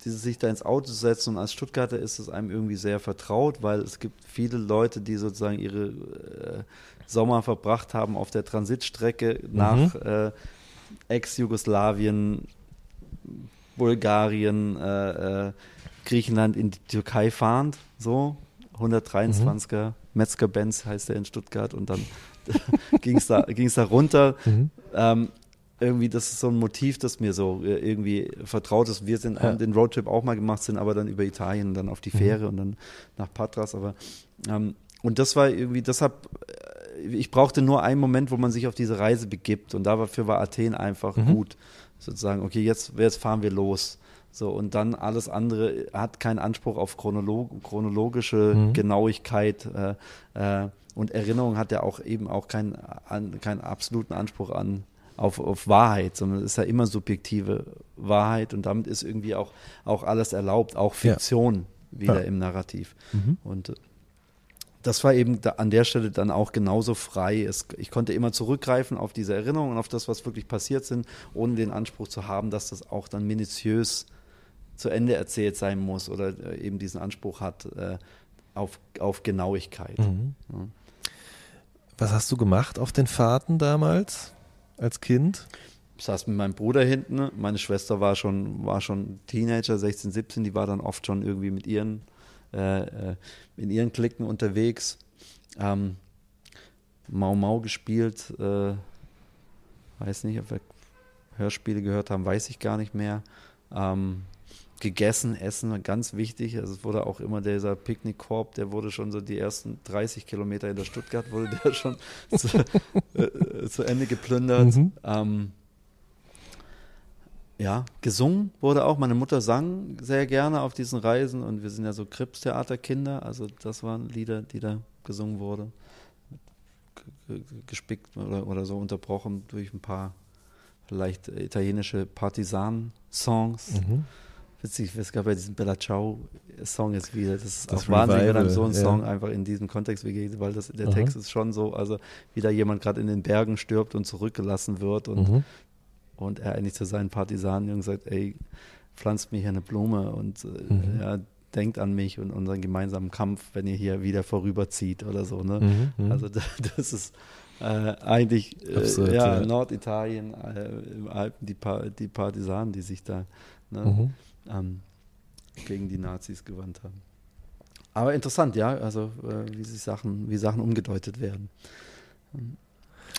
dieses sich da ins Auto setzen und als Stuttgarter ist es einem irgendwie sehr vertraut, weil es gibt viele Leute, die sozusagen ihre äh, Sommer verbracht haben auf der Transitstrecke nach äh, Ex-Jugoslawien, Bulgarien, äh, äh, Griechenland in die Türkei fahrend, so. 123er Metzger-Benz heißt der in Stuttgart und dann ging es da, ging's da runter. Ähm, irgendwie, das ist so ein Motiv, das mir so äh, irgendwie vertraut ist. Wir sind, Ja. haben den Roadtrip auch mal gemacht, sind aber dann über Italien, dann auf die Fähre und dann nach Patras. Aber ähm, und das war irgendwie, deshalb, äh, ich brauchte nur einen Moment, wo man sich auf diese Reise begibt und dafür war Athen einfach Mhm. gut. Sozusagen, okay, jetzt, jetzt fahren wir los. So, und dann alles andere hat keinen Anspruch auf chronolog chronologische Mhm. Genauigkeit äh, äh, und Erinnerung hat ja auch eben auch keinen, an, keinen absoluten Anspruch an auf, auf Wahrheit, sondern es ist ja immer subjektive Wahrheit und damit ist irgendwie auch, auch alles erlaubt, auch Ja. Fiktion wieder Ja. im Narrativ. Mhm. Und äh, das war eben da an der Stelle dann auch genauso frei. Es, ich konnte immer zurückgreifen auf diese Erinnerungen, und auf das, was wirklich passiert sind, ohne den Anspruch zu haben, dass das auch dann minutiös zu Ende erzählt sein muss oder äh, eben diesen Anspruch hat äh, auf, auf Genauigkeit. Mhm. Ja. Was hast du gemacht auf den Fahrten damals als Kind? Ich saß mit meinem Bruder hinten. Meine Schwester war schon, war schon Teenager, 16, 17. Die war dann oft schon irgendwie mit ihren, äh, äh, in ihren Klicken unterwegs. Ähm, Mau Mau gespielt. Äh, weiß nicht, ob wir Hörspiele gehört haben, weiß ich gar nicht mehr. Ähm, gegessen, Essen, ganz wichtig. Also es wurde auch immer dieser Picknickkorb, der wurde schon so die ersten 30 Kilometer in der Stuttgart, wurde der schon zu, äh, zu Ende geplündert. Mhm. Ähm, ja, gesungen wurde auch. Meine Mutter sang sehr gerne auf diesen Reisen und wir sind ja so Krippstheaterkinder. Also das waren Lieder, die da gesungen wurden. Gespickt oder, oder so unterbrochen durch ein paar vielleicht italienische Partisan-Songs. Mhm. Witzig, es gab ja diesen Bella Ciao-Song jetzt wieder. Das ist Das auch Wahnsinn, wenn einem so ein ja. Song einfach in diesem Kontext begegnet, weil das, der Aha. Text ist schon so, also wie da jemand gerade in den Bergen stirbt und zurückgelassen wird und, Mhm. und er eigentlich zu seinen Partisanen sagt, ey, pflanzt mir hier eine Blume und äh, Mhm. ja, denkt an mich und unseren gemeinsamen Kampf, wenn ihr hier wieder vorüberzieht oder so. Ne? Mhm. Mhm. Also da- das ist äh, eigentlich äh, Absurd, ja, ja. Norditalien, äh, im Alpen, die, pa die Partisanen, die sich da ne, Mhm. Ähm, gegen die Nazis gewandt haben. Aber interessant, ja, also äh, wie sich Sachen, wie Sachen umgedeutet werden.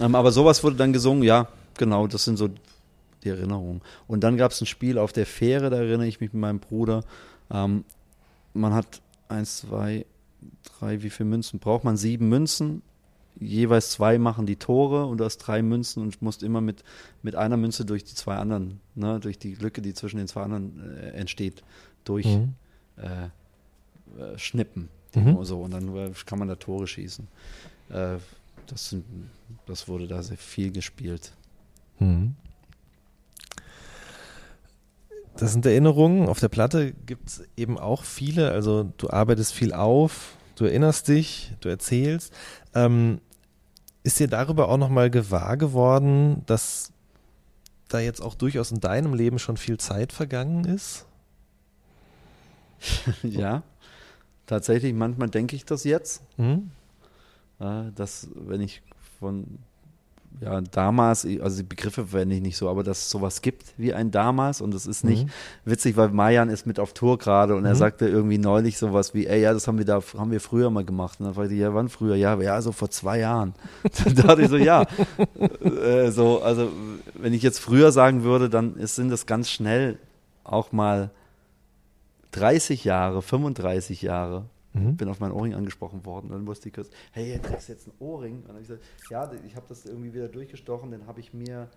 Ähm, aber sowas wurde dann gesungen, ja, genau, das sind so die Erinnerungen. Und dann gab es ein Spiel auf der Fähre, da erinnere ich mich mit meinem Bruder. Ähm, man hat eins, zwei, drei, wie viele Münzen braucht man? Sieben Münzen. Jeweils zwei machen die Tore und du hast drei Münzen und musst immer mit, mit einer Münze durch die zwei anderen, ne, durch die Lücke, die zwischen den zwei anderen äh, entsteht, durch Mhm. äh, äh, schnippen. Mhm. So, und dann äh, kann man da Tore schießen. Äh, das, das wurde da sehr viel gespielt. Mhm. Das sind Erinnerungen. Auf der Platte gibt es eben auch viele. Also du arbeitest viel auf, du erinnerst dich, du erzählst. Ähm, ist dir darüber auch nochmal gewahr geworden, dass da jetzt auch durchaus in deinem Leben schon viel Zeit vergangen ist? ja, tatsächlich, manchmal denke ich das jetzt, Mhm. äh, dass wenn ich von ja, damals, also die Begriffe verwende ich nicht so, aber dass es sowas gibt wie ein damals und es ist nicht Mhm. witzig, weil Mayan ist mit auf Tour gerade und er Mhm. sagte irgendwie neulich sowas wie, ey, ja, das haben wir da, haben wir früher mal gemacht. Und dann fragte ich, ja, wann früher? Ja, ja, so vor zwei Jahren. dann dachte ich so, ja, äh, so, also wenn ich jetzt früher sagen würde, dann ist, sind das ganz schnell auch mal 30 Jahre, 35 Jahre. Mhm. Bin auf meinen Ohrring angesprochen worden. Dann wusste ich kurz, hey, du trägst jetzt einen Ohrring. Und dann habe ich gesagt, ja, ich habe das irgendwie wieder durchgestochen, den habe ich mir,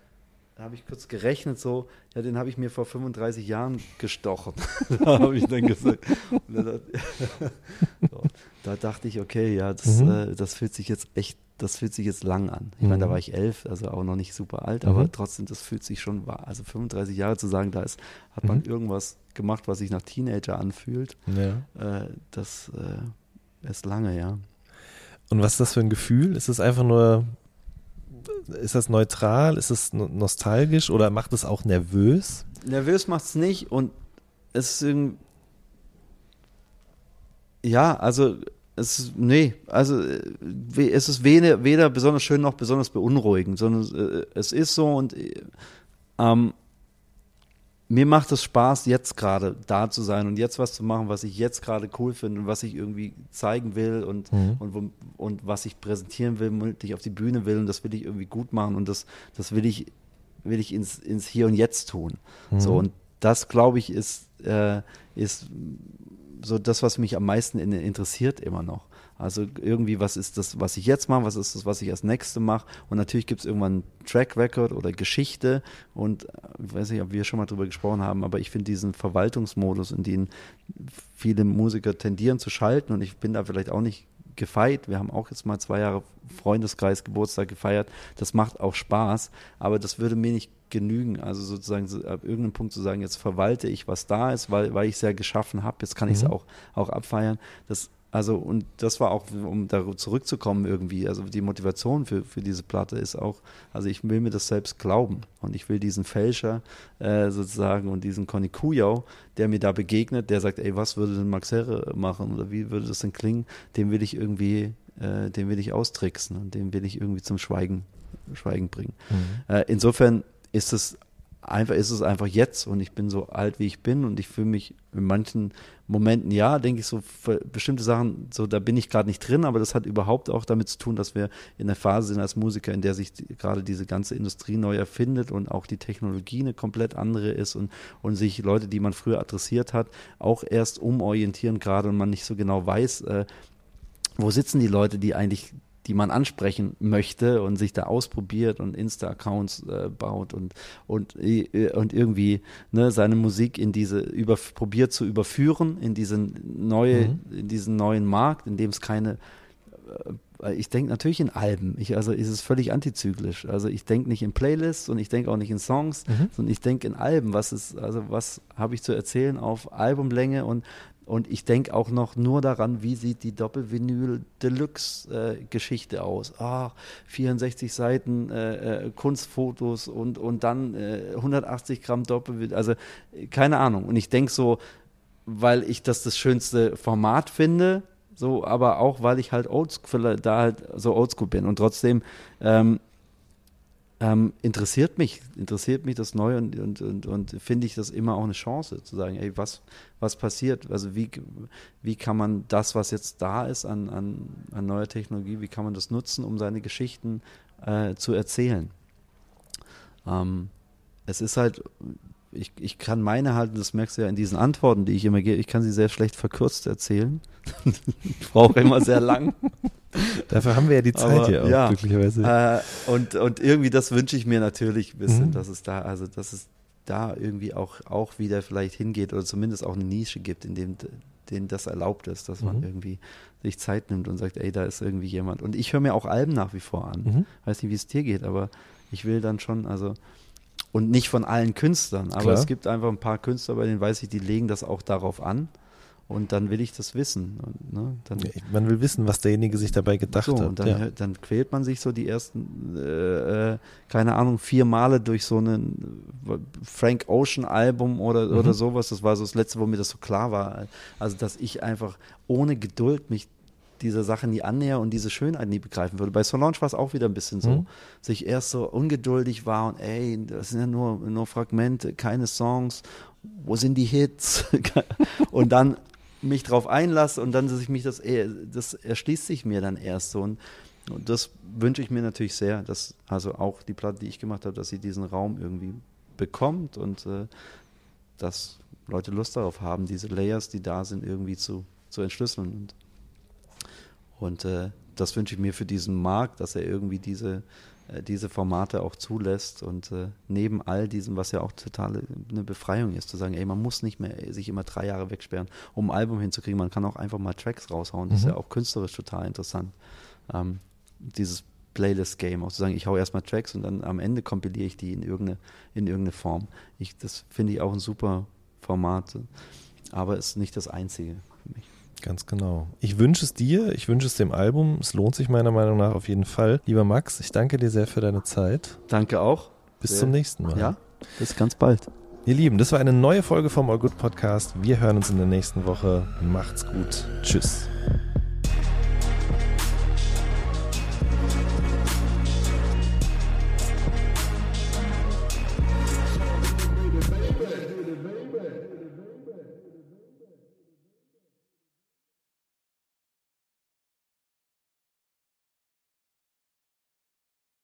da habe ich kurz gerechnet so, ja, den habe ich mir vor 35 Jahren gestochen. da habe ich dann gesagt. Dann, so, dachte ich, okay, ja, das, Mhm. äh, das fühlt sich jetzt echt, das fühlt sich jetzt lang an. Ich meine, da Mhm. war ich elf, also auch noch nicht super alt, Mhm. aber trotzdem, das fühlt sich schon. Also 35 Jahre zu sagen, da ist, hat man Mhm. irgendwas gemacht, was sich nach Teenager anfühlt, Ja. äh, das äh, ist lange, ja. Und was ist das für ein Gefühl? Ist es einfach nur, ist das neutral? Ist es no- nostalgisch oder macht es auch nervös? Nervös macht's nicht und es ist irgendwie, ja, also es ist, nee, also äh, es ist weder, weder besonders schön noch besonders beunruhigend, sondern äh, es ist so und äh, ähm, mir macht es Spaß, jetzt gerade da zu sein und jetzt was zu machen, was ich jetzt gerade cool finde und was ich irgendwie zeigen will und, Mhm. und, und was ich präsentieren will, womit ich auf die Bühne will und das will ich irgendwie gut machen und das, das will ich, will ich ins, ins Hier und Jetzt tun. So, Mhm. und das, glaube ich, ist, äh, ist so das, was mich am meisten in, interessiert immer noch. Also irgendwie, was ist das, was ich jetzt mache, was ist das, was ich als nächstes mache. Und natürlich gibt es irgendwann Track Record oder Geschichte. Und äh, ich weiß nicht, ob wir schon mal drüber gesprochen haben, aber ich finde diesen Verwaltungsmodus, in den viele Musiker tendieren zu schalten, und ich bin da vielleicht auch nicht gefeit. Wir haben auch jetzt mal zwei Jahre Freundeskreis Geburtstag gefeiert. Das macht auch Spaß, aber das würde mir nicht genügen. Also sozusagen so ab irgendeinem Punkt zu sagen, jetzt verwalte ich, was da ist, weil, weil ich es ja geschaffen habe. Jetzt kann ich es Mhm. auch, auch abfeiern. Das, also, und das war auch, um da zurückzukommen irgendwie, also die Motivation für, für diese Platte ist auch, also ich will mir das selbst glauben und ich will diesen Fälscher äh, sozusagen und diesen Conny Kujau, der mir da begegnet, der sagt, ey, was würde denn Max Herre machen oder wie würde das denn klingen, den will ich irgendwie, äh, den will ich austricksen und den will ich irgendwie zum Schweigen, Schweigen bringen. Mhm. Äh, insofern ist es einfach, ist es einfach jetzt und ich bin so alt, wie ich bin und ich fühle mich in manchen Momenten, ja, denke ich so, bestimmte Sachen, so da bin ich gerade nicht drin, aber das hat überhaupt auch damit zu tun, dass wir in der Phase sind als Musiker, in der sich die, gerade diese ganze Industrie neu erfindet und auch die Technologie eine komplett andere ist und, und sich Leute, die man früher adressiert hat, auch erst umorientieren gerade und man nicht so genau weiß, äh, wo sitzen die Leute, die eigentlich, die man ansprechen möchte und sich da ausprobiert und Insta-Accounts äh, baut und, und, äh, und irgendwie ne, seine Musik in diese über, probiert zu überführen in diesen neue, Mhm. in diesen neuen Markt, in dem es keine äh, ich denke natürlich in Alben. Ich, also ist es völlig antizyklisch. Also ich denke nicht in Playlists und ich denke auch nicht in Songs, Mhm. sondern ich denke in Alben. Was ist, also was habe ich zu erzählen auf Albumlänge und und ich denke auch noch nur daran, wie sieht die Doppelvinyl Deluxe äh, Geschichte aus. Ach, 64 Seiten äh, äh, Kunstfotos und, und dann äh, 180 Gramm Doppelvinyl. Also keine Ahnung. Und ich denke so, weil ich das das schönste Format finde, so, aber auch weil ich halt oldschool, da halt so oldschool bin und trotzdem ähm, ähm, interessiert mich, interessiert mich das neu und, und, und, und finde ich das immer auch eine Chance zu sagen, ey, was, was passiert? Also wie, wie kann man das, was jetzt da ist an, an, an neuer Technologie, wie kann man das nutzen, um seine Geschichten äh, zu erzählen? Ähm, es ist halt, ich, ich kann meine halt, das merkst du ja in diesen Antworten, die ich immer gebe, ich kann sie sehr schlecht verkürzt erzählen. ich brauche immer sehr lang. Dafür haben wir ja die Zeit Aber, hier auch, ja. glücklicherweise. Äh, und, und irgendwie das wünsche ich mir natürlich ein bisschen, Mhm. dass es da, also dass es da irgendwie auch, auch wieder vielleicht hingeht oder zumindest auch eine Nische gibt, in dem denen das erlaubt ist, dass man Mhm. irgendwie sich Zeit nimmt und sagt, ey, da ist irgendwie jemand. Und ich höre mir auch Alben nach wie vor an. Mhm. Weiß nicht, wie es dir geht, aber ich will dann schon, also und nicht von allen Künstlern, aber Klar. es gibt einfach ein paar Künstler, bei denen weiß ich, die legen das auch darauf an. Und dann will ich das wissen. Und, ne, dann, Man will wissen, was derjenige sich dabei gedacht so, hat. und dann, ja. dann quält man sich so die ersten, äh, äh, keine Ahnung, vier Male durch so ein Frank Ocean Album oder, Mhm. oder sowas. Das war so das letzte, wo mir das so klar war. Also, dass ich einfach ohne Geduld mich dieser Sache nie annäher und diese Schönheit nie begreifen würde. Bei Solange war es auch wieder ein bisschen so. Mhm. Sich erst so ungeduldig war und ey, das sind ja nur, nur Fragmente, keine Songs. Wo sind die Hits? und dann mich drauf einlasse und dann, dass ich mich das, eh- das erschließt sich mir dann erst so. Und, und das wünsche ich mir natürlich sehr, dass also auch die Platte, die ich gemacht habe, dass sie diesen Raum irgendwie bekommt und äh, dass Leute Lust darauf haben, diese Layers, die da sind, irgendwie zu, zu entschlüsseln. Und, und äh, das wünsche ich mir für diesen Markt, dass er irgendwie diese, äh, diese Formate auch zulässt und äh, neben all diesem, was ja auch total eine Befreiung ist, zu sagen, ey, man muss nicht mehr sich immer drei Jahre wegsperren, um ein Album hinzukriegen, man kann auch einfach mal Tracks raushauen, das ist Mhm. ja auch künstlerisch total interessant. Ähm, dieses Playlist-Game, auch zu sagen, ich hau erstmal Tracks und dann am Ende kompiliere ich die in irgendeine, in irgendeine Form. Ich, das finde ich auch ein super Format, aber ist nicht das einzige für mich. Ganz genau. Ich wünsche es dir, ich wünsche es dem Album. Es lohnt sich meiner Meinung nach auf jeden Fall. Lieber Max, ich danke dir sehr für deine Zeit. Danke auch. Bis Sehr- zum nächsten Mal. Ja, bis ganz bald. Ihr Lieben, das war eine neue Folge vom All Good Podcast. Wir hören uns in der nächsten Woche. Macht's gut. Tschüss.